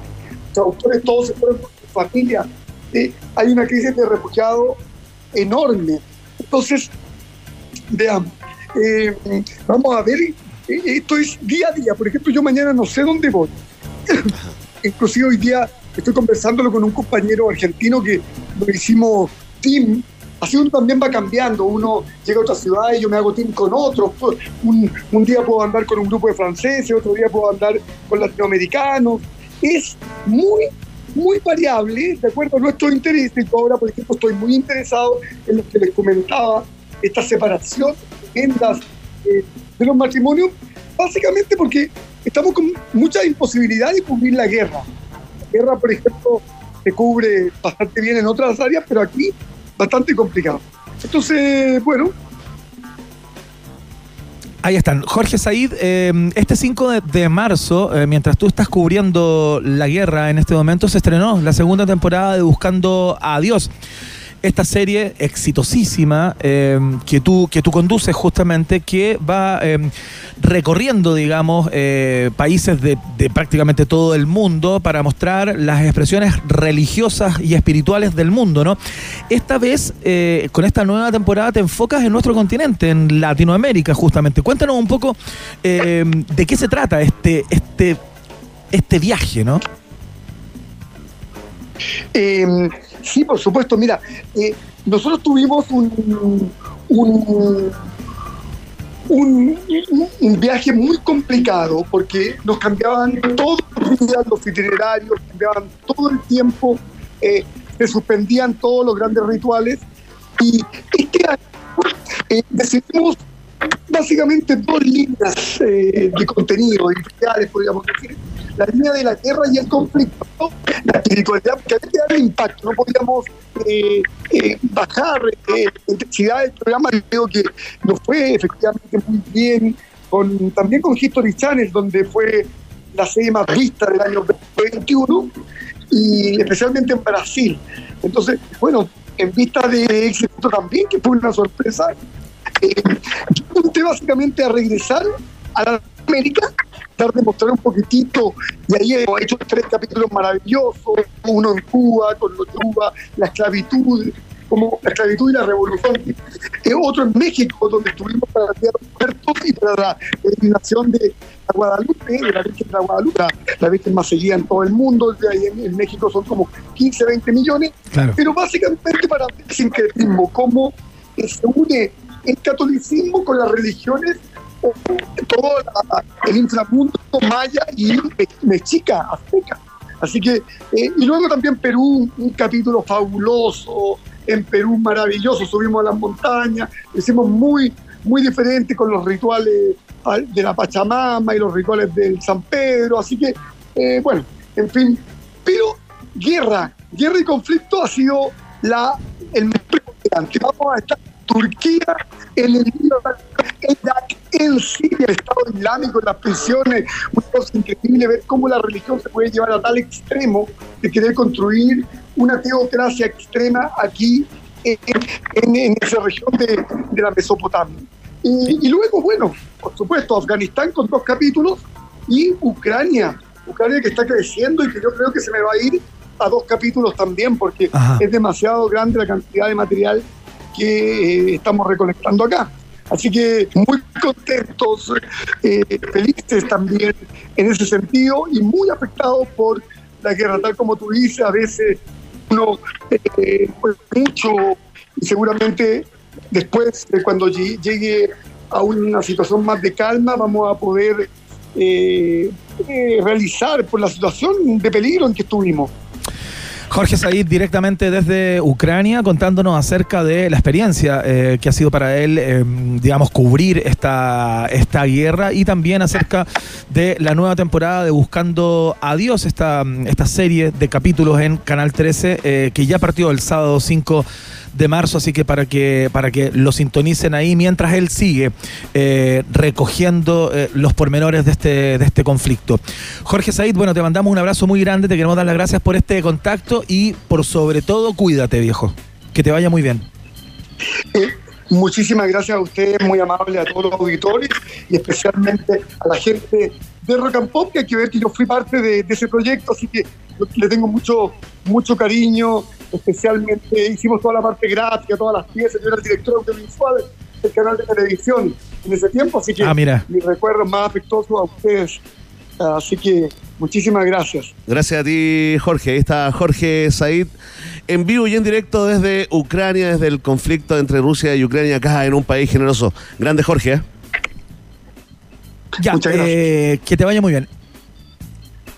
Traductores todos se fueron con su familia. Eh, hay una crisis de refugiados enorme. Entonces, veamos, eh, vamos a ver, eh, esto es día a día. Por ejemplo, yo mañana no sé dónde voy. Inclusive hoy día estoy conversándolo con un compañero argentino que lo hicimos team. Así uno también va cambiando. Uno llega a otra ciudad y yo me hago team con otros. Un, un día puedo andar con un grupo de franceses, otro día puedo andar con latinoamericanos. Es muy, muy variable de acuerdo a nuestros intereses. Yo ahora, por ejemplo, estoy muy interesado en lo que les comentaba, esta separación tremendas eh, de los matrimonios, básicamente porque estamos con mucha imposibilidad de cubrir la guerra. La guerra, por ejemplo, se cubre bastante bien en otras áreas, pero aquí bastante complicado. Entonces, bueno, Ahí están. Jorge Said, eh, este 5 de, de marzo, eh, mientras tú estás cubriendo la guerra en este momento, se estrenó la segunda temporada de Buscando a Dios. Esta serie exitosísima eh, que, tú, que tú conduces justamente, que va eh, recorriendo, digamos, eh, países de, de prácticamente todo el mundo para mostrar las expresiones religiosas y espirituales del mundo, ¿no? Esta vez, eh, con esta nueva temporada, te enfocas en nuestro continente, en Latinoamérica, justamente. Cuéntanos un poco eh, de qué se trata este, este, este viaje, ¿no? Eh, sí, por supuesto. Mira, eh, nosotros tuvimos un, un, un, un viaje muy complicado porque nos cambiaban todos los días los itinerarios, cambiaban todo el tiempo, eh, se suspendían todos los grandes rituales. Y este año eh, decidimos básicamente dos líneas eh, de contenido editoriales, podríamos decir. La línea de la guerra y el conflicto, ¿no? la espiritualidad, porque había que darle impacto, no podíamos eh, eh, bajar eh, la intensidad del programa. Creo que nos fue efectivamente muy bien, con, también con History Channel, donde fue la serie más vista del año 2021, y especialmente en Brasil. Entonces, bueno, en vista de éxito también, que fue una sorpresa, eh, yo intenté básicamente a regresar a la América, dar de mostrar un poquitito, y ahí hemos hecho tres capítulos maravillosos, uno en Cuba, con los Cuba, la esclavitud, como la esclavitud y la revolución, eh, otro en México, donde estuvimos para el Día de los Muertos y para la eliminación de la Guadalupe, de la Virgen de la Guadalupe, la, la Virgen más seguida en todo el mundo, de ahí en, en México son como 15, 20 millones, Claro. pero básicamente para ver el sincretismo, cómo eh, se une el catolicismo con las religiones, todo el inframundo maya y me- mexica, azteca. Así que, eh, y luego también Perú, un capítulo fabuloso, en Perú maravilloso, subimos a las montañas, hicimos muy, muy diferente con los rituales al- de la Pachamama y los rituales del San Pedro, así que, eh, bueno, en fin, pero guerra, guerra y conflicto ha sido la, el más. Vamos a estar Turquía, en el Líbano, en Irak, en Siria, el Estado Islámico, en las prisiones. Una cosa increíble ver cómo la religión se puede llevar a tal extremo de querer construir una teocracia extrema aquí en, en- en esa región de, de la Mesopotamia. Y, y luego, bueno, por supuesto, Afganistán con dos capítulos y Ucrania. Ucrania que está creciendo y que yo creo que se me va a ir a dos capítulos también porque Ajá. es demasiado grande la cantidad de material que eh, estamos recolectando acá. Así que muy contentos, eh, felices también en ese sentido y muy afectados por la guerra, tal como tú dices, a veces uno eh, pues, mucho y seguramente después de cuando lle- llegue a una situación más de calma vamos a poder eh, eh, realizar por la situación de peligro en que estuvimos. Jorge Said directamente desde Ucrania contándonos acerca de la experiencia eh, que ha sido para él, eh, digamos, cubrir esta, esta guerra y también acerca de la nueva temporada de Buscando a Dios, esta, esta serie de capítulos en Canal 13 eh, que ya partió el sábado 5 de marzo, así que para que para que lo sintonicen ahí mientras él sigue recogiendo los pormenores de este de este conflicto. Jorge Said, bueno, te mandamos un abrazo muy grande, te queremos dar las gracias por este contacto y por sobre todo cuídate, viejo. Que te vaya muy bien. Muchísimas gracias a ustedes, muy amable a todos los auditores y especialmente a la gente de Rock and Pop, que hay que ver que yo fui parte de, ese proyecto, así que le tengo mucho, mucho cariño, especialmente hicimos toda la parte gráfica, todas las piezas, yo era el director audiovisual del canal de televisión en ese tiempo, así que ah, mira. mis recuerdos más afectuosos a ustedes Así que muchísimas gracias. Gracias a ti, Jorge. Ahí está Jorge Said, en vivo y en directo desde Ucrania, desde el conflicto entre Rusia y Ucrania, acá en un país generoso. Grande, Jorge. ¿eh? Muchas eh, gracias. Que te vaya muy bien.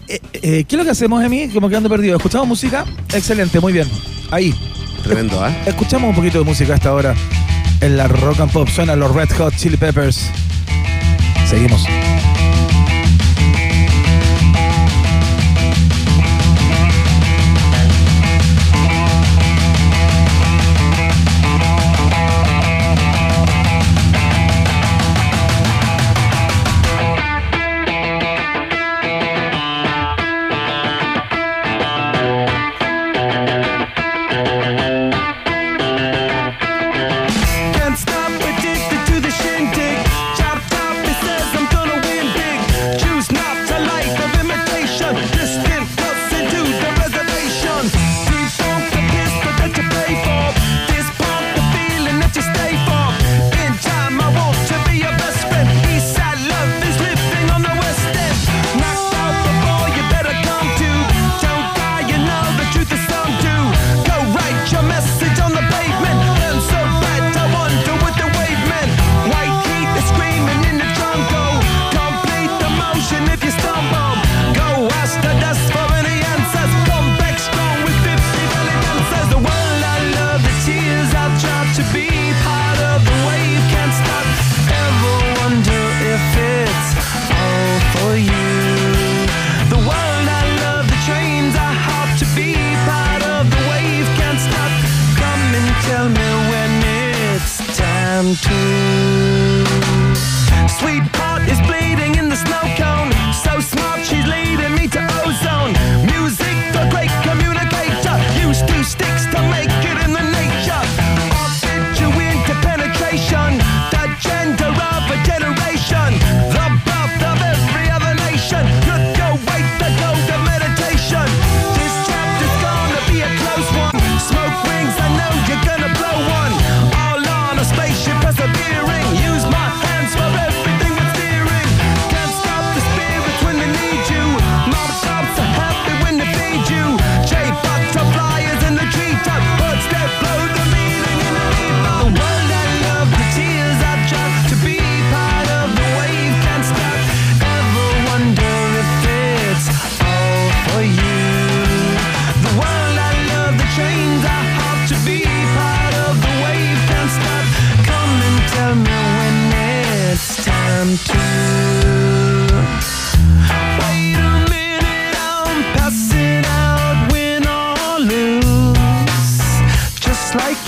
Eh, ¿Qué es lo que hacemos, Emi? Como quedando perdido. ¿Escuchamos música? Excelente, muy bien. Ahí. Tremendo, ¿eh? Escuchamos un poquito de música hasta ahora. En la Rock and Pop suena los Red Hot Chili Peppers. Seguimos.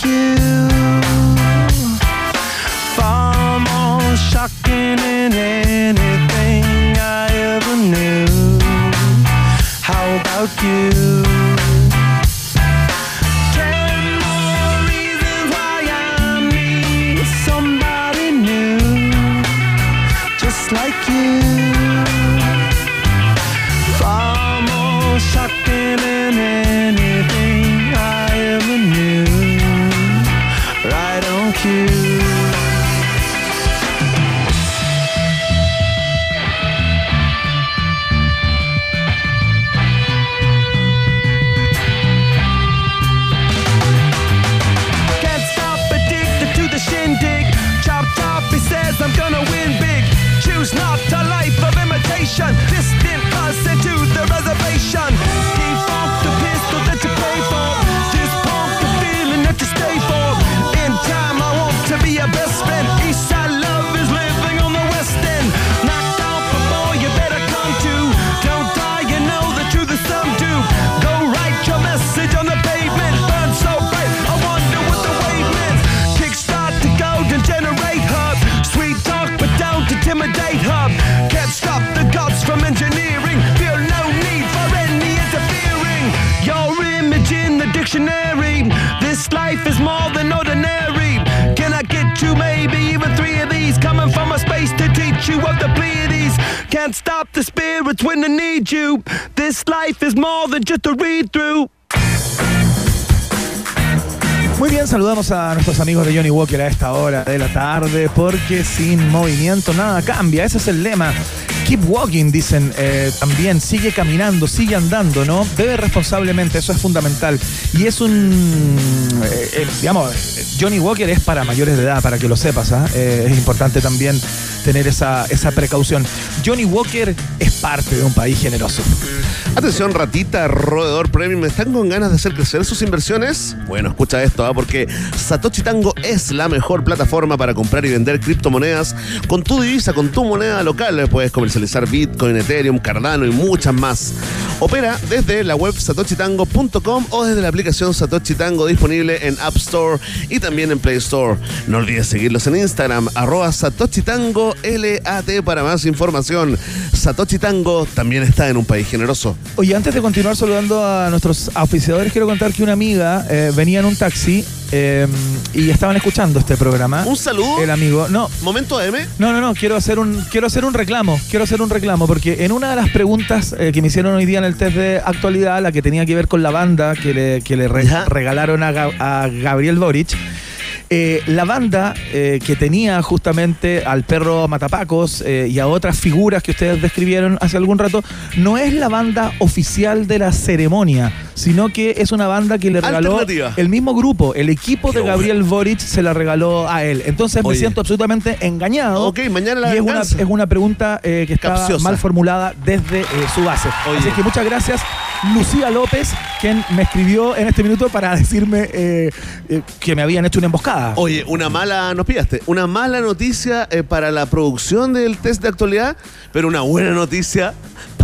you. Saludamos a nuestros amigos de Johnny Walker a esta hora de la tarde, porque sin movimiento nada cambia. Ese es el lema. Keep walking, dicen eh, también. Sigue caminando, sigue andando, ¿no? Bebe responsablemente, eso es fundamental. Y es un. eh, eh, digamos, Johnny Walker es para mayores de edad, para que lo sepas. ¿ah? Es importante también tener esa, esa precaución. Johnny Walker parte de un país generoso. Atención, ratita, roedor premium. ¿Están con ganas de hacer crecer sus inversiones? Bueno, escucha esto, ¿ah? porque Satoshi Tango es la mejor plataforma para comprar y vender criptomonedas con tu divisa, con tu moneda local. Puedes comercializar Bitcoin, Ethereum, Cardano y muchas más. Opera desde la web satoshitango.com o desde la aplicación Satoshi Tango disponible en App Store y también en Play Store. No olvides seguirlos en Instagram, arroba Satoshi Tango LAT para más información. Satoshi Tango también está en un país generoso. Oye, antes de continuar saludando a nuestros auspiciadores, quiero contar que una amiga eh, venía en un taxi eh, y estaban escuchando este programa. Un saludo. El amigo. No. Momento M. No, no, no, quiero hacer un, quiero hacer un reclamo. Quiero hacer un reclamo, porque en una de las preguntas eh, que me hicieron hoy día en el test de actualidad, la que tenía que ver con la banda que le, que le re- regalaron a, a Gabriel Boric. Eh, la banda eh, que tenía justamente al perro Matapacos eh, y a otras figuras que ustedes describieron hace algún rato, no es la banda oficial de la ceremonia, sino que es una banda que le regaló el mismo grupo, el equipo de Gabriel Boric se la regaló a él. Entonces me siento absolutamente engañado. Ok, mañana la y es una, es una pregunta eh, que está mal formulada desde su base. Oye. Así que muchas gracias, Lucía López, quien me escribió en este minuto para decirme eh, eh, que me habían hecho una emboscada. Oye, una mala, nos pillaste, una mala noticia eh, para la producción del test de actualidad, pero una buena noticia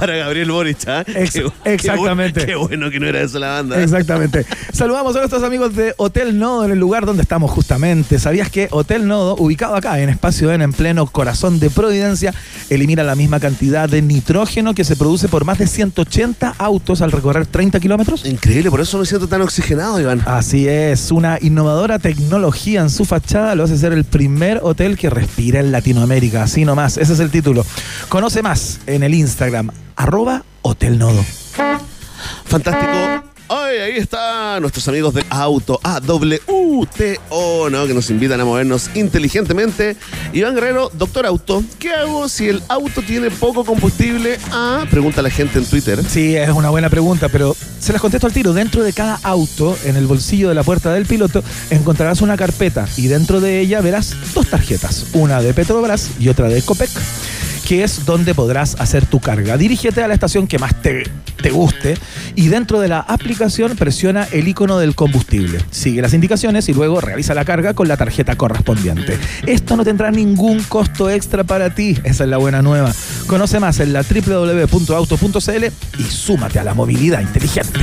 para Gabriel Boric. ¿ah? Ex- Qué bu- exactamente. Qué bueno que no era eso la banda. ¿eh? Exactamente. Saludamos a nuestros amigos de Hotel Nodo en el lugar donde estamos justamente. ¿Sabías que Hotel Nodo, ubicado acá en Espacio N, en pleno corazón de Providencia, elimina la misma cantidad de nitrógeno que se produce por más de 180 autos al recorrer 30 kilómetros? Increíble, por eso me siento tan oxigenado, Iván. Así es, una innovadora tecnología en su fachada lo hace ser el primer hotel que respira en Latinoamérica. Así nomás, ese es el título. Conoce más en el Instagram, arroba Hotel Nodo. Fantástico. Ay, ahí están nuestros amigos de Auto AWTO, ¿no? Que nos invitan a movernos inteligentemente. Iván Guerrero, doctor Auto, ¿qué hago si el auto tiene poco combustible? Ah, pregunta la gente en Twitter. Sí, es una buena pregunta, pero se las contesto al tiro. Dentro de cada auto, en el bolsillo de la puerta del piloto, encontrarás una carpeta y dentro de ella verás dos tarjetas, una de Petrobras y otra de Copec que es donde podrás hacer tu carga. Dirígete a la estación que más te, te guste y dentro de la aplicación presiona el icono del combustible. Sigue las indicaciones y luego realiza la carga con la tarjeta correspondiente. Esto no tendrá ningún costo extra para ti, esa es la buena nueva. Conoce más en la www.auto.cl y súmate a la movilidad inteligente.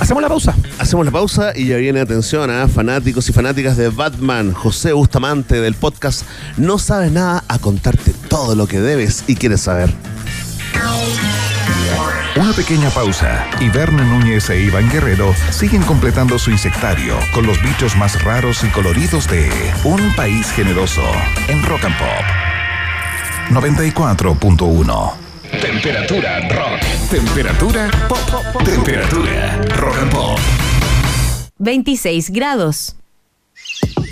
Hacemos la pausa. Hacemos la pausa y ya viene atención a fanáticos y fanáticas de Batman. José Bustamante del podcast No Sabes Nada a contarte todo lo que debes y quieres saber. Una pequeña pausa y Berna Núñez e Iván Guerrero siguen completando su insectario con los bichos más raros y coloridos de Un País Generoso en Rock and Pop 94.1. Temperatura rock. Temperatura pop. Temperatura rock and pop. 26 grados.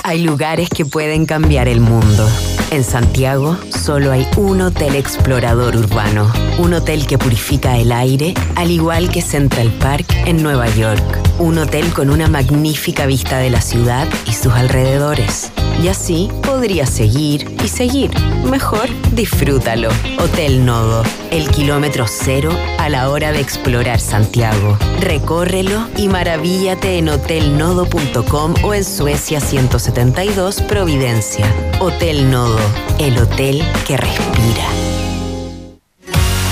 Hay lugares que pueden cambiar el mundo. En Santiago solo hay un hotel explorador urbano, un hotel que purifica el aire, al igual que Central Park en Nueva York, un hotel con una magnífica vista de la ciudad y sus alrededores. Y así podrías seguir y seguir. Mejor disfrútalo. Hotel Nodo, el kilómetro cero a la hora de explorar Santiago. Recórrelo y maravíllate en hotelnodo.com o en Suecia 172 Providencia. Hotel Nodo, el hotel que respira.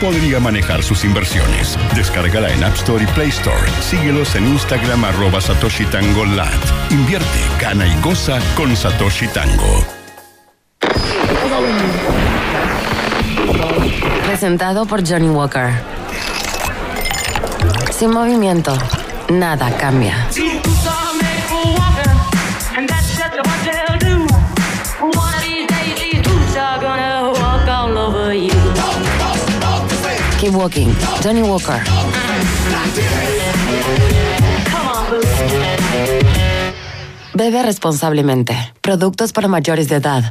podría manejar sus inversiones. Descárgala en App Store y Play Store. Síguelos en Instagram arroba Satoshi Tango Lat. Invierte, gana y goza con Satoshi Tango. Presentado por Johnny Walker. Sin movimiento, nada cambia. Keep walking. Johnny Walker. Bebe responsablemente. Productos para mayores de edad.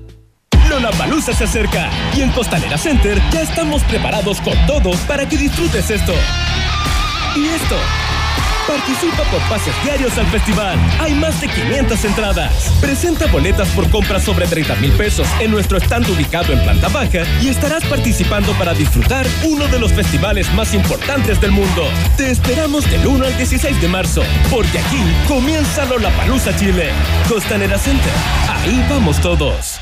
Lollapalooza se acerca y en Costanera Center ya estamos preparados con todo para que disfrutes esto. Y esto. Participa por pases diarios al festival. Hay más de 500 entradas. Presenta boletas por compras sobre 30 mil pesos en nuestro stand ubicado en planta baja y estarás participando para disfrutar uno de los festivales más importantes del mundo. Te esperamos del 1 al 16 de marzo, porque aquí comienza Lollapalooza Chile. Costanera Center. Ahí vamos todos.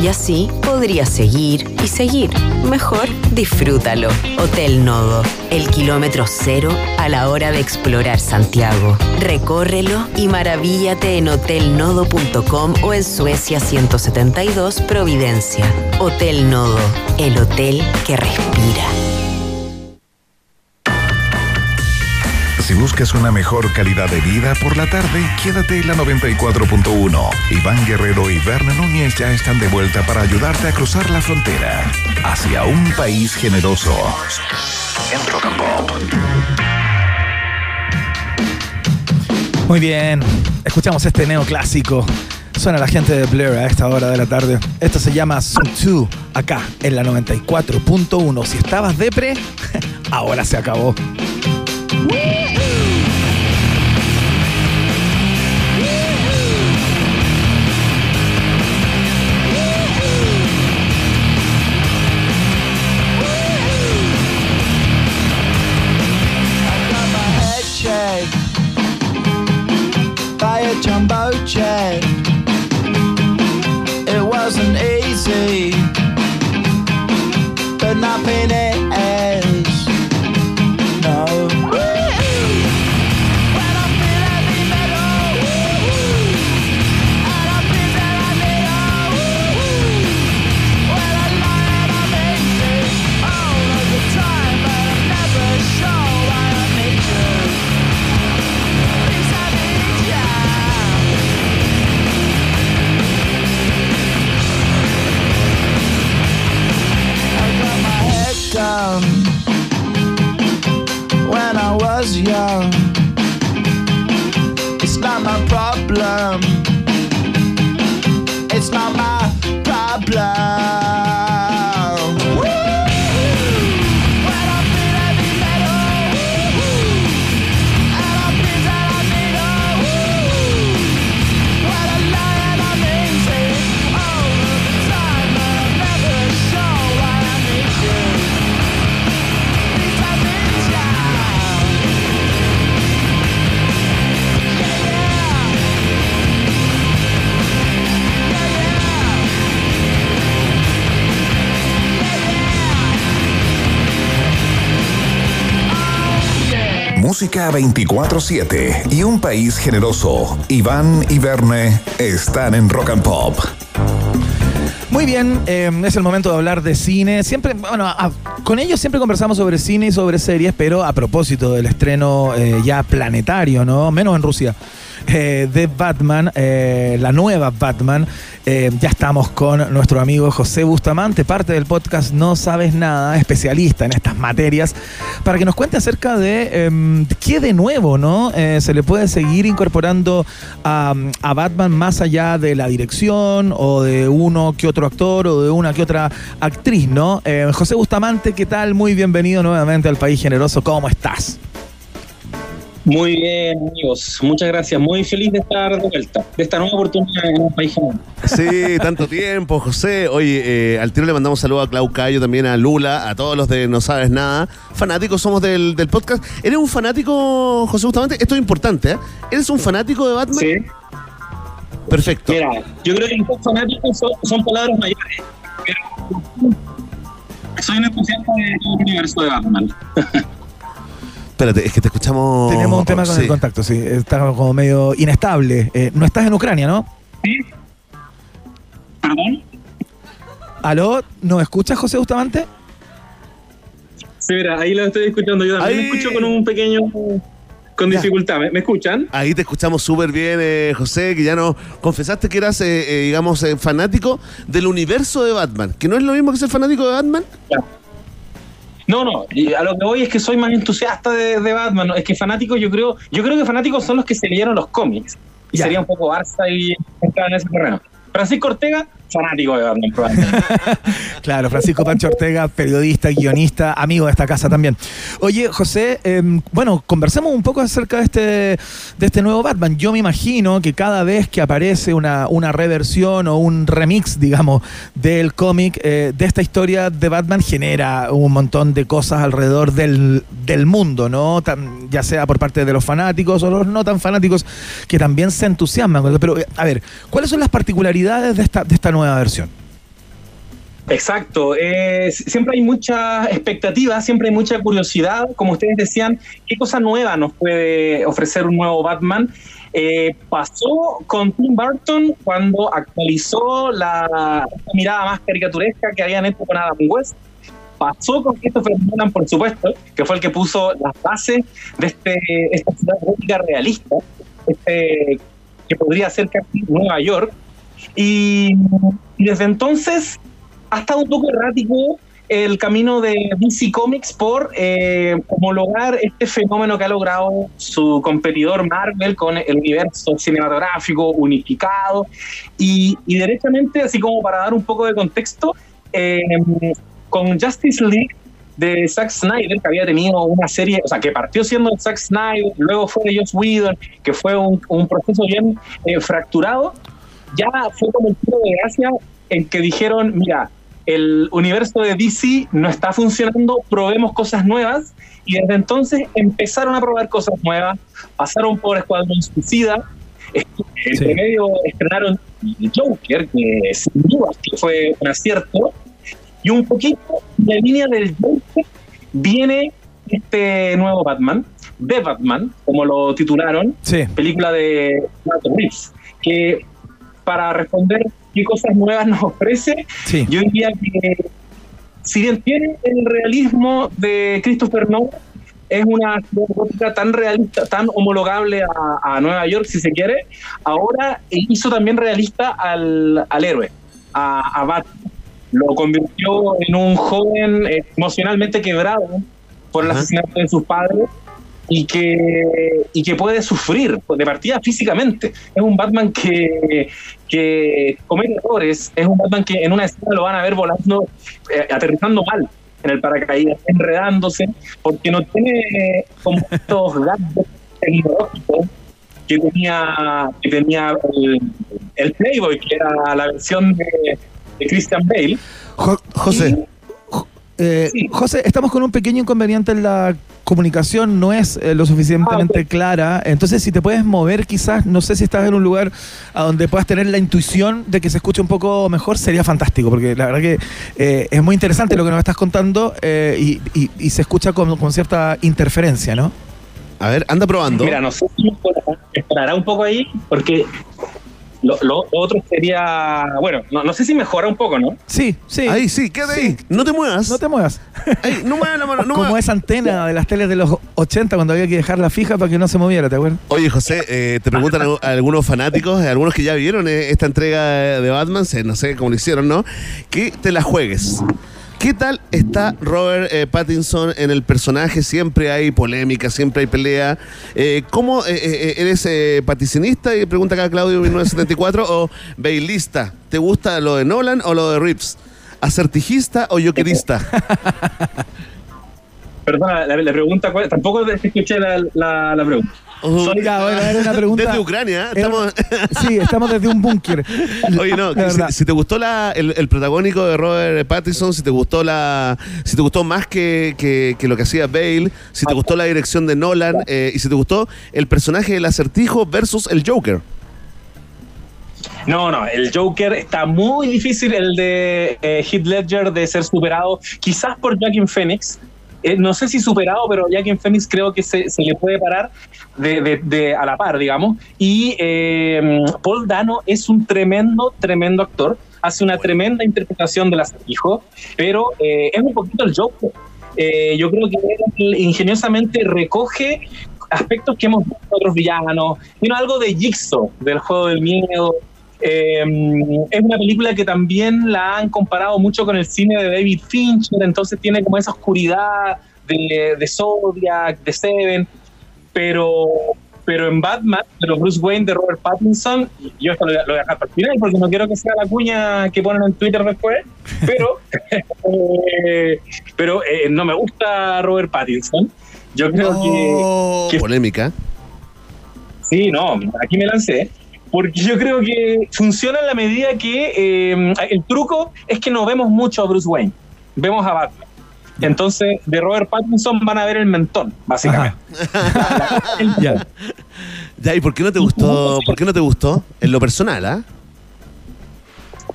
Y así podrías seguir y seguir. Mejor disfrútalo. Hotel Nodo, el kilómetro cero a la hora de explorar Santiago. Recórrelo y maravíllate en hotelnodo.com o en Suecia 172 Providencia. Hotel Nodo, el hotel que respira. Si buscas una mejor calidad de vida por la tarde, quédate en la 94.1. Iván Guerrero y Berna Núñez ya están de vuelta para ayudarte a cruzar la frontera hacia un país generoso. En Rock and Pop. Muy bien, escuchamos este neoclásico. Suena la gente de Blur a esta hora de la tarde. Esto se llama Song 2, acá en la 94.1. Si estabas depre, ahora se acabó. Jumbo jet. It wasn't easy, Música 24-7 y un país generoso. Iván y Verne están en Rock and Pop. Muy bien, eh, es el momento de hablar de cine. Siempre, bueno, con ellos siempre conversamos sobre cine y sobre series, pero a propósito del estreno eh, ya planetario, ¿no? Menos en Rusia. eh, de Batman, eh, la nueva Batman, Eh, ya estamos con nuestro amigo José Bustamante, parte del podcast No Sabes Nada, especialista en estas materias, para que nos cuente acerca de em, qué de nuevo, ¿no? Eh, se le puede seguir incorporando a, a Batman más allá de la dirección o de uno que otro actor o de una que otra actriz, ¿no? Eh, José Bustamante, ¿qué tal? Muy bienvenido nuevamente al País Generoso. ¿Cómo estás? Muy bien, amigos. Muchas gracias. Muy feliz de estar de vuelta, de esta nueva oportunidad en un país. Sí, tanto tiempo, José. Oye, eh, al tiro le mandamos saludos a Clau Cayo, también a Lula, a todos los de No Sabes Nada. Fanáticos somos del, del podcast. ¿Eres un fanático, José Bustamante? Esto es importante, ¿eh? ¿Eres un fanático de Batman? Sí. Perfecto. Mira, yo creo que los fanáticos son, son palabras mayores. Pero soy un entusiasta de todo el universo de Batman. Espérate, es que te escuchamos. Tenemos un tema con Sí. el contacto, sí. Está como medio inestable. Eh, no estás en Ucrania, ¿no? ¿Perdón? ¿Aló? ¿Nos escuchas, José Bustamante? Sí, mira, ahí lo estoy escuchando yo también. Ahí. Me escucho con un pequeño. con dificultad. ¿Me, me escuchan? Ahí te escuchamos súper bien, eh, José, que ya nos confesaste que eras, eh, eh, digamos, eh, fanático del universo de Batman, que no es lo mismo que ser fanático de Batman. No, no, a lo que voy es que soy más entusiasta de, de Batman. ¿no? Es que fanáticos, yo creo, yo creo que fanáticos son los que se leyeron los cómics. Y Ya. sería un poco Barça y entrar en ese terreno. Francisco Ortega, fanático de Batman. Claro, Francisco Pancho Ortega, periodista, guionista, amigo de esta casa también. Oye, José, em, bueno, conversemos un poco acerca de este, de este nuevo Batman. Yo me imagino que cada vez que aparece una, una reversión o un remix, digamos, del cómic, eh, de esta historia de Batman, genera un montón de cosas alrededor del, del mundo, ¿no? Ya sea por parte de los fanáticos o los no tan fanáticos, que también se entusiasman. Pero, eh, a ver, ¿cuáles son las particularidades de esta, de esta nueva versión? Exacto. eh, siempre hay mucha expectativa, siempre hay mucha curiosidad. Como ustedes decían, ¿qué cosa nueva nos puede ofrecer un nuevo Batman? Eh, pasó con Tim Burton cuando actualizó la mirada más caricaturesca que habían hecho con Adam West. Pasó con Christopher Nolan, por supuesto, que fue el que puso las bases de este, esta ciudad realista, este, que podría ser casi Nueva York. Y, desde entonces ha estado un poco errático el camino de DC Comics por eh, homologar este fenómeno que ha logrado su competidor Marvel con el universo cinematográfico unificado. Y, y así como para dar un poco de contexto, eh, con Justice League de Zack Snyder, que había tenido una serie, o sea, que partió siendo Zack Snyder, luego fue de Joss Whedon, que fue un, un proceso bien eh, fracturado, ya fue como el tiro de gracia en que dijeron, mira, el universo de DC no está funcionando, probemos cosas nuevas, y desde entonces empezaron a probar cosas nuevas, pasaron por Escuadrón Suicida, en Sí. medio estrenaron Joker, que sin duda que fue un acierto, y un poquito en la línea del Joker viene este nuevo Batman, The Batman, como lo titularon, Sí. película de Matt Reeves, que para responder qué cosas nuevas nos ofrece, Sí. yo diría que si bien tiene el realismo de Christopher Nolan, es una gótica tan realista, tan homologable a, a Nueva York, si se quiere, ahora hizo también realista al, al héroe, a, a Batman. Lo convirtió en un joven emocionalmente quebrado por el Ajá. asesinato de sus padres y que, y que puede sufrir de partida físicamente. Es un Batman que, que comete errores, es un Batman que en una escena lo van a ver volando, eh, aterrizando mal en el paracaídas, enredándose, porque no tiene como estos gadgets tecnológicos que tenía, que tenía el, el Playboy, que era la versión de, de Christian Bale. Jo- José, jo- eh, José, estamos con un pequeño inconveniente en la comunicación, no es eh, lo suficientemente clara. Entonces, si te puedes mover, quizás, no sé si estás en un lugar a donde puedas tener la intuición de que se escuche un poco mejor, sería fantástico, porque la verdad que eh, es muy interesante lo que nos estás contando eh, y, y- y se escucha con, con cierta interferencia, ¿no? A ver, anda probando. Mira, no sé si esperará un poco ahí, porque Lo, lo otro sería, bueno, no, no sé si mejora un poco, ¿no? Sí, sí. Ahí sí, quédate ahí. No te muevas. No te muevas. Ahí, no muevas la mano, no Como muevas. esa antena de las teles de los 80 cuando había que dejarla fija para que no se moviera, ¿te acuerdas? Oye, José, eh, te preguntan a- a algunos fanáticos, a algunos que ya vieron eh, esta entrega de Batman, se- no sé cómo lo hicieron, ¿no? Que te la juegues. ¿Qué tal está Robert eh, Pattinson en el personaje? Siempre hay polémica, siempre hay pelea. Eh, ¿Cómo eh, eres paticinista? Y pregunta acá Claudio 1974 o bailista. ¿Te gusta lo de Nolan o lo de Reeves? ¿Acertijista o jokerista? Perdona, la, la pregunta, ¿cuál? tampoco escuché la, la, la pregunta. Soy- Ya, bueno, era una pregunta. Desde Ucrania, Era- estamos... Sí, estamos desde un búnker. Oye, no, si, te gustó la, el, el protagónico de Robert Pattinson, si te gustó la, si te gustó más que, que- que lo que hacía Bale, si te gustó la dirección de Nolan eh, y si te gustó el personaje del acertijo versus el Joker. No, no, el Joker está muy difícil, el de eh, Heath Ledger, de ser superado, quizás por Joaquin Phoenix. Eh, no sé si superado, pero Joaquin Phoenix creo que se, se le puede parar de- a la par, digamos. Y eh, Paul Dano es un tremendo, tremendo actor. Hace una tremenda interpretación del acertijo, pero eh, es un poquito el Joker. Eh, yo creo que él ingeniosamente recoge aspectos que hemos visto en otros villanos. Tiene algo de Jigsaw, del juego del miedo. Eh, es una película que también la han comparado mucho con el cine de David Fincher, entonces tiene como esa oscuridad de, de Zodiac, de Seven, pero, pero en Batman, pero Bruce Wayne de Robert Pattinson, yo esto lo, voy a- lo voy a dejar para el final porque no quiero que sea la cuña que ponen en Twitter después, pero, eh, pero eh, no me gusta Robert Pattinson. Yo creo que, que Polémica. Sí, no, aquí me lancé. Porque yo creo que funciona en la medida que eh, el truco es que no vemos mucho a Bruce Wayne, vemos a Batman. Entonces, de Robert Pattinson van a ver el mentón, básicamente. Ya. Ya, ¿y por qué no te gustó? ¿Por qué no te gustó? En lo personal, ¿ah?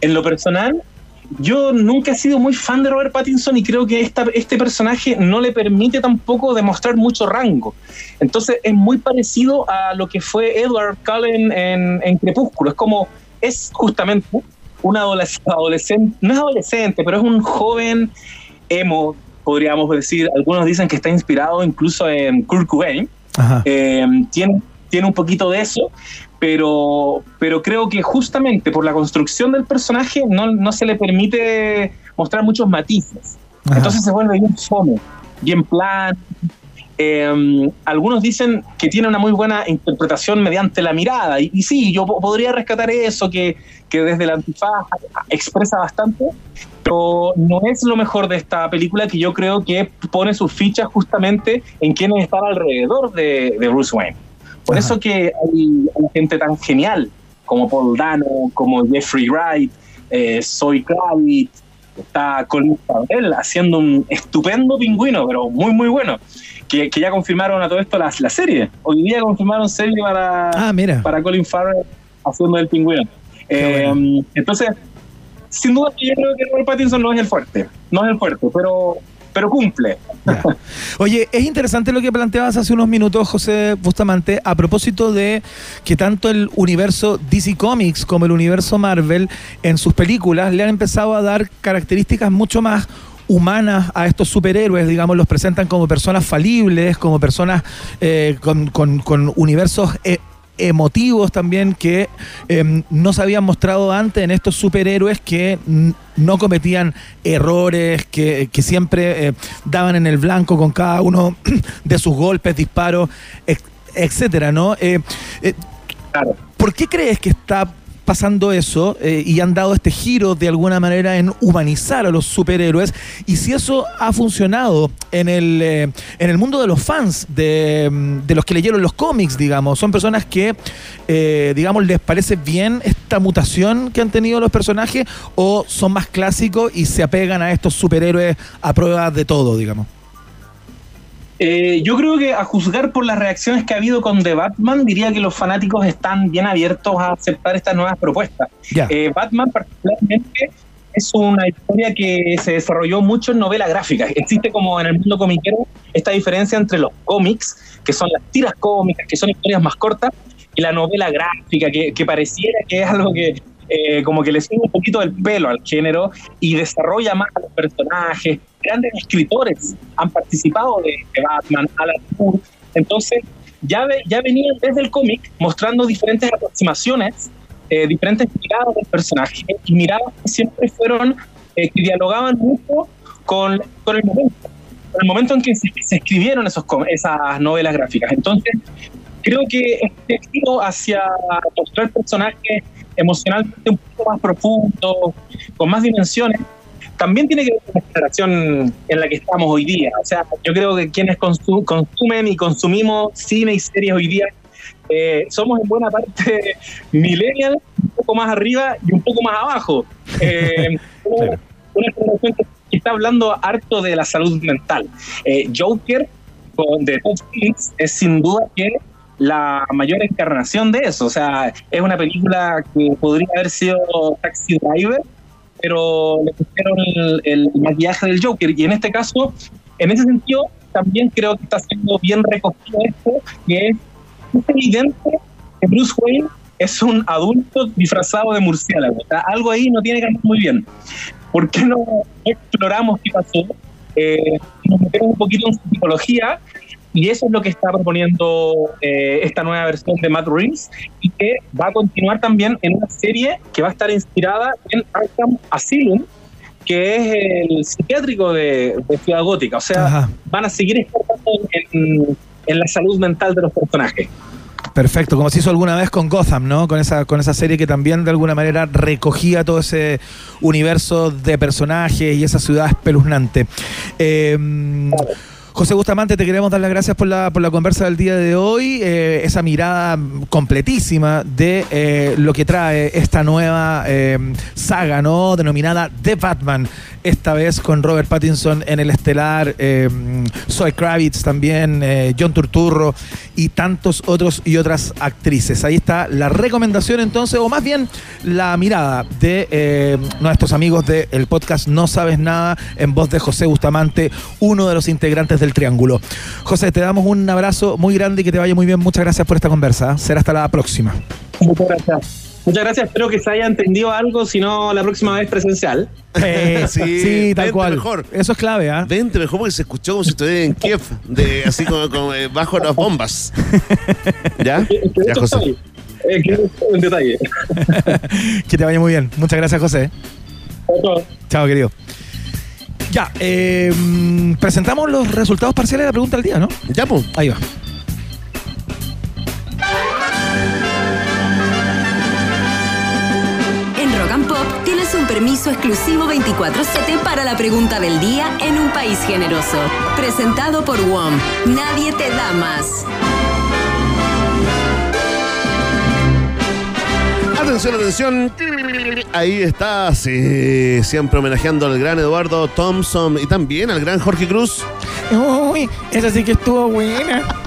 En lo personal, yo nunca he sido muy fan de Robert Pattinson y creo que esta, este personaje no le permite tampoco demostrar mucho rango. Entonces es muy parecido a lo que fue Edward Cullen en, en Crepúsculo. Es como, es justamente un adoles- adolescente, no es adolescente, pero es un joven emo, podríamos decir. Algunos dicen que está inspirado incluso en Kurt Cobain. Eh, tiene, tiene un poquito de eso, pero, pero creo que justamente por la construcción del personaje no, no se le permite mostrar muchos matices. Ajá. Entonces se vuelve bien fome, bien plan. Eh, algunos dicen que tiene una muy buena interpretación mediante la mirada, y, y sí, yo po- podría rescatar eso, que, que desde la antifaz expresa bastante, pero no es lo mejor de esta película que yo creo que pone sus fichas justamente en quienes están alrededor de, de Bruce Wayne. Por eso que hay, hay gente tan genial como Paul Dano, como Jeffrey Wright, eh, Zoe Kravitz, está Colin Farrell haciendo un estupendo pingüino, pero muy muy bueno. Que, que ya confirmaron a todo esto la, la serie. Hoy día confirmaron serie para, Ah, mira. para Colin Farrell haciendo el pingüino. Eh, Entonces, sin duda que yo creo que Robert Pattinson no es el fuerte, no es el fuerte, pero, pero cumple. Oye, es interesante lo que planteabas hace unos minutos, José Bustamante, a propósito de que tanto el universo DC Comics como el universo Marvel en sus películas le han empezado a dar características mucho más humanas a estos superhéroes, digamos, los presentan como personas falibles, como personas eh, con, universos eh, emotivos también que eh, no se habían mostrado antes en estos superhéroes que no cometían errores, que, que siempre eh, daban en el blanco con cada uno de sus golpes, disparos, etcétera, ¿no? Eh, eh, ¿Por qué crees que está pasando eso eh, y han dado este giro de alguna manera en humanizar a los superhéroes y si eso ha funcionado en el, eh, en el mundo de los fans, de, mm, de los que leyeron los cómics, digamos, son personas que, eh, digamos, les parece bien esta mutación que han tenido los personajes o son más clásicos y se apegan a estos superhéroes a prueba de todo, digamos. Eh, yo creo que a juzgar por las reacciones que ha habido con The Batman, diría que los fanáticos están bien abiertos a aceptar estas nuevas propuestas. Eh, Batman particularmente es una historia que se desarrolló mucho en novela gráfica. Existe como en el mundo comiquero esta diferencia entre los cómics, que son las tiras cómicas, que son historias más cortas, y la novela gráfica, que, que pareciera que es algo que eh, como que le sube un poquito el pelo al género y desarrolla más a los personajes. Grandes escritores han participado de, de Batman, Alan Moore. Entonces, ya, ve- ya venían desde el cómic mostrando diferentes aproximaciones, eh, diferentes miradas del personaje y miradas que siempre fueron, eh, que dialogaban mucho con, con el momento, con el momento en que se, se escribieron esos, esas novelas gráficas. Entonces, creo que este giro hacia mostrar personajes emocionalmente un poco más profundos, con más dimensiones, también tiene que ver con la generación en la que estamos hoy día. O sea, yo creo que quienes consu- consumen y consumimos cine y series hoy día eh, somos en buena parte millennials, un poco más arriba y un poco más abajo. Eh, una, una generación que, está hablando harto de la salud mental. Eh, Joker de Todd Phillips es sin duda que la mayor encarnación de eso. O sea, es una película que podría haber sido Taxi Driver, pero le pusieron el, el maquillaje del Joker. Y en este caso, en ese sentido, también creo que está siendo bien recogido esto, que es, evidente que Bruce Wayne es un adulto disfrazado de murciélago. O sea, algo ahí no tiene que andar muy bien. ¿Por qué no exploramos qué pasó? Eh, nos metemos un poquito en psicología y eso es lo que está proponiendo eh, esta nueva versión de Matt Reeves y que va a continuar también en una serie que va a estar inspirada en Arkham Asylum, que es el psiquiátrico de, de Ciudad Gótica. O sea, van a seguir explorando en, en la salud mental de los personajes. Perfecto, como se hizo alguna vez con Gotham, ¿no? Con esa, con esa serie que también de alguna manera recogía todo ese universo de personajes y esa ciudad espeluznante. Eh, José Bustamante, te queremos dar las gracias por la, por la conversa del día de hoy, eh, esa mirada completísima de eh, lo que trae esta nueva eh, saga, ¿no? Denominada The Batman, esta vez con Robert Pattinson en el estelar, eh, Zoe Kravitz también, eh, John Turturro y tantos otros y otras actrices. Ahí está la recomendación entonces, o más bien la mirada de eh, nuestros amigos del podcast No Sabes Nada en voz de José Bustamante, uno de los integrantes del Triángulo. José, te damos un abrazo muy grande y que te vaya muy bien. Muchas gracias por esta conversa. Será hasta la próxima. Muchas gracias. Muchas gracias, espero que se haya entendido algo, si no la próxima vez presencial. Eh, sí, tal vente cual. mejor. Eso es clave, ¿ah? Vente mejor porque se escuchó como si estuviera en Kiev, de, así como, como, eh, bajo las bombas. ¿Ya? Ya, José. Eh, que un detalle. que te vaya muy bien. Muchas gracias, José. Chao, querido. Ya, eh, mm, presentamos los resultados parciales de la pregunta del día, ¿no? Ya, pues. Ahí va. Tienes un permiso exclusivo 24-7 para la pregunta del día en un país generoso. Presentado por WOM. Nadie te da más. Atención, atención. Ahí está, sí, siempre homenajeando al gran Eduardo Thompson y también al gran Jorge Cruz. Uy, esa sí que estuvo buena.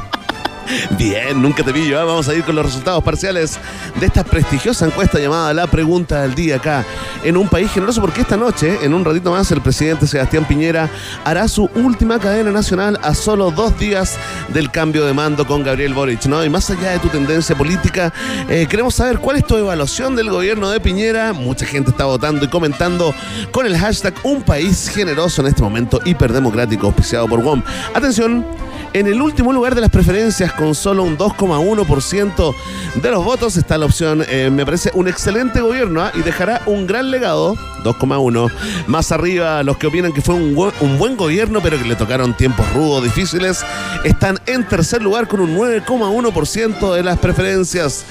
Bien, nunca te yo. ¿eh? Vamos a ir con los resultados parciales de esta prestigiosa encuesta llamada La Pregunta del Día acá en un país generoso porque esta noche, en un ratito más, el presidente Sebastián Piñera hará su última cadena nacional a solo dos días del cambio de mando con Gabriel Boric, ¿no? Y más allá de tu tendencia política, eh, queremos saber cuál es tu evaluación del gobierno de Piñera. Mucha gente está votando y comentando con el hashtag Un País Generoso en este momento hiperdemocrático auspiciado por WOM. Atención. En el último lugar de las preferencias, con solo un 2,1% de los votos, está la opción, eh, me parece, un excelente gobierno ¿ah? y dejará un gran legado, 2,1. Más arriba, los que opinan que fue un, buen- gobierno, pero que le tocaron tiempos rudos, difíciles, están en tercer lugar con un 9,1% de las preferencias.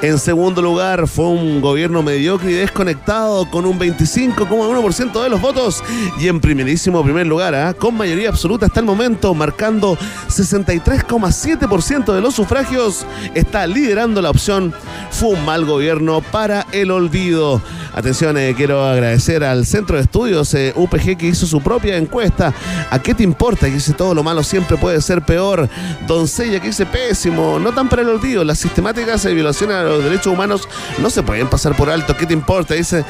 En segundo lugar, fue un gobierno mediocre y desconectado con un 25,1% de los votos. Y en primerísimo primer lugar, ¿ah? con mayoría absoluta hasta el momento, marcando 63,7% de los sufragios, está liderando la opción. Fue un mal gobierno para el olvido. Atención, eh, quiero agradecer agradecer al Centro de Estudios eh, UPG que hizo su propia encuesta. ¿A qué te importa? Que dice todo lo malo siempre puede ser peor. Doncella que dice pésimo. No tan para el olvido. Las sistemáticas de violaciones a los derechos humanos no se pueden pasar por alto. ¿Qué te importa? Dice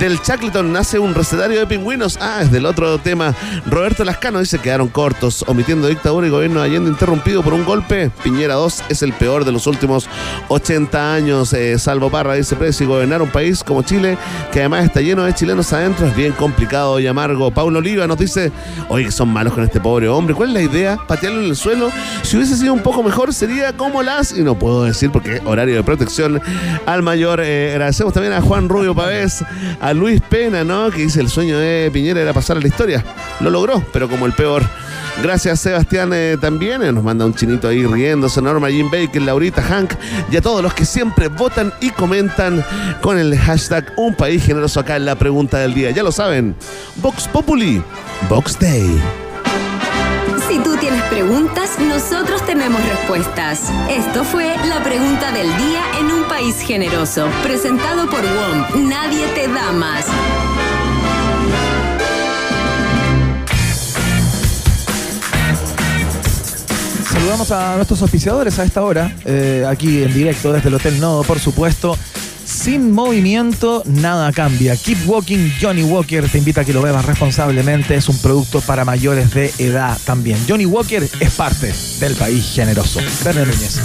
del Shackleton nace un recetario de pingüinos. Ah, es del otro tema. Roberto Lascano dice quedaron cortos, omitiendo dictadura y gobierno de Allende interrumpido por un golpe. Piñera 2 es el peor de los últimos 80 años. Eh, Salvo Parra dice Presi, gobernar un país como Chile, que además está lleno de chilenos adentro, es bien complicado y amargo. Paulo Oliva nos dice, oye, son malos con este pobre hombre. ¿Cuál es la idea? Patearlo en el suelo. Si hubiese sido un poco mejor, sería como las, y no puedo decir porque horario de protección al mayor. Eh, agradecemos también a Juan Rubio Pavés, a Luis Pena, ¿no? Que dice el sueño de Piñera era pasar a la historia. Lo logró, pero como el peor. Gracias Sebastián eh, también, eh, nos manda un chinito ahí riéndose, Norma Jim Baker, Laurita Hank y a todos los que siempre votan y comentan con el hashtag Un País Generoso acá en la pregunta del día. Ya lo saben, Vox Populi, Vox Day. Si tú tienes preguntas, nosotros tenemos respuestas. Esto fue la pregunta del día en un país generoso, presentado por WOM. Nadie te da más. Saludamos a nuestros auspiciadores a esta hora, eh, aquí en directo desde el Hotel Nodo, por supuesto. Sin movimiento, nada cambia. Keep Walking, Johnny Walker te invita a que lo bebas responsablemente. Es un producto para mayores de edad también. Johnny Walker es parte del país generoso. Verne Núñez.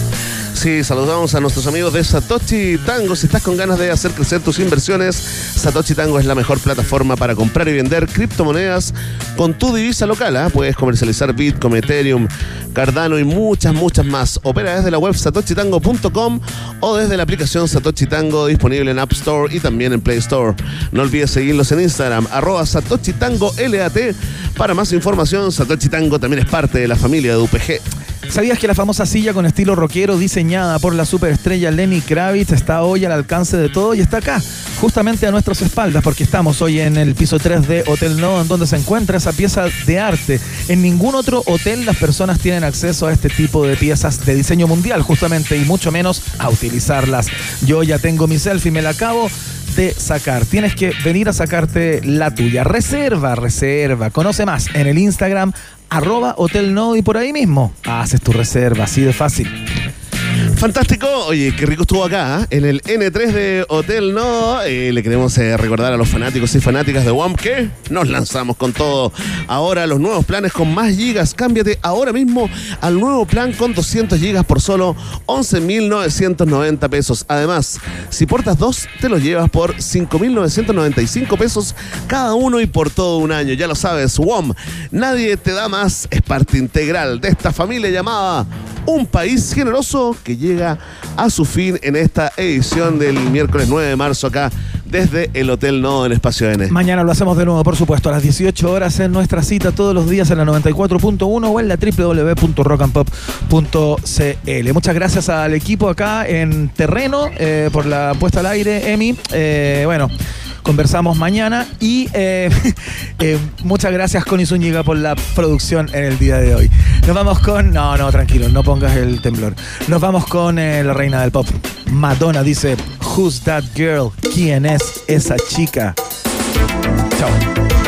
Sí, saludamos a nuestros amigos de Satoshi Tango. Si estás con ganas de hacer crecer tus inversiones, Satoshi Tango es la mejor plataforma para comprar y vender criptomonedas con tu divisa local. ¿ah? Puedes comercializar Bitcoin, Ethereum, Cardano y muchas, muchas más. Opera desde la web satoshitango.com o desde la aplicación Satoshi Tango disponible en App Store y también en Play Store. No olvides seguirlos en Instagram, arroba Satoshi Tango LAT. Para más información, Satoshi Tango también es parte de la familia de UPG. ¿Sabías que la famosa silla con estilo rockero diseñada por la superestrella Lenny Kravitz está hoy al alcance de todo y está acá, justamente a nuestras espaldas, porque estamos hoy en el piso 3 de Hotel No, en donde se encuentra esa pieza de arte. En ningún otro hotel las personas tienen acceso a este tipo de piezas de diseño mundial, justamente, y mucho menos a utilizarlas. Yo ya tengo mi selfie, me la acabo de sacar. Tienes que venir a sacarte la tuya. Reserva, reserva. Conoce más en el Instagram arroba Hotel No y por ahí mismo haces tu reserva, así de fácil. Fantástico, oye, qué rico estuvo acá, ¿eh? en el N3 de Hotel No. Eh, le queremos eh, recordar a los fanáticos y fanáticas de WAM que nos lanzamos con todo. Ahora los nuevos planes con más gigas. Cámbiate ahora mismo al nuevo plan con 200 gigas por solo 11.990 pesos. Además, si portas dos, te los llevas por 5.995 pesos cada uno y por todo un año. Ya lo sabes, WOM, nadie te da más. Es parte integral de esta familia llamada Un País Generoso que llega a su fin en esta edición del miércoles 9 de marzo acá desde el Hotel No en Espacio N. Mañana lo hacemos de nuevo, por supuesto, a las 18 horas en nuestra cita todos los días en la 94.1 o en la www.rockandpop.cl. Muchas gracias al equipo acá en terreno eh, por la puesta al aire, Emi. Eh, bueno. Conversamos mañana y eh, eh, muchas gracias Connie Zúñiga por la producción en el día de hoy. Nos vamos con... No, no, tranquilo, no pongas el temblor. Nos vamos con eh, la reina del pop. Madonna dice, Who's that girl? ¿Quién es esa chica? Chao.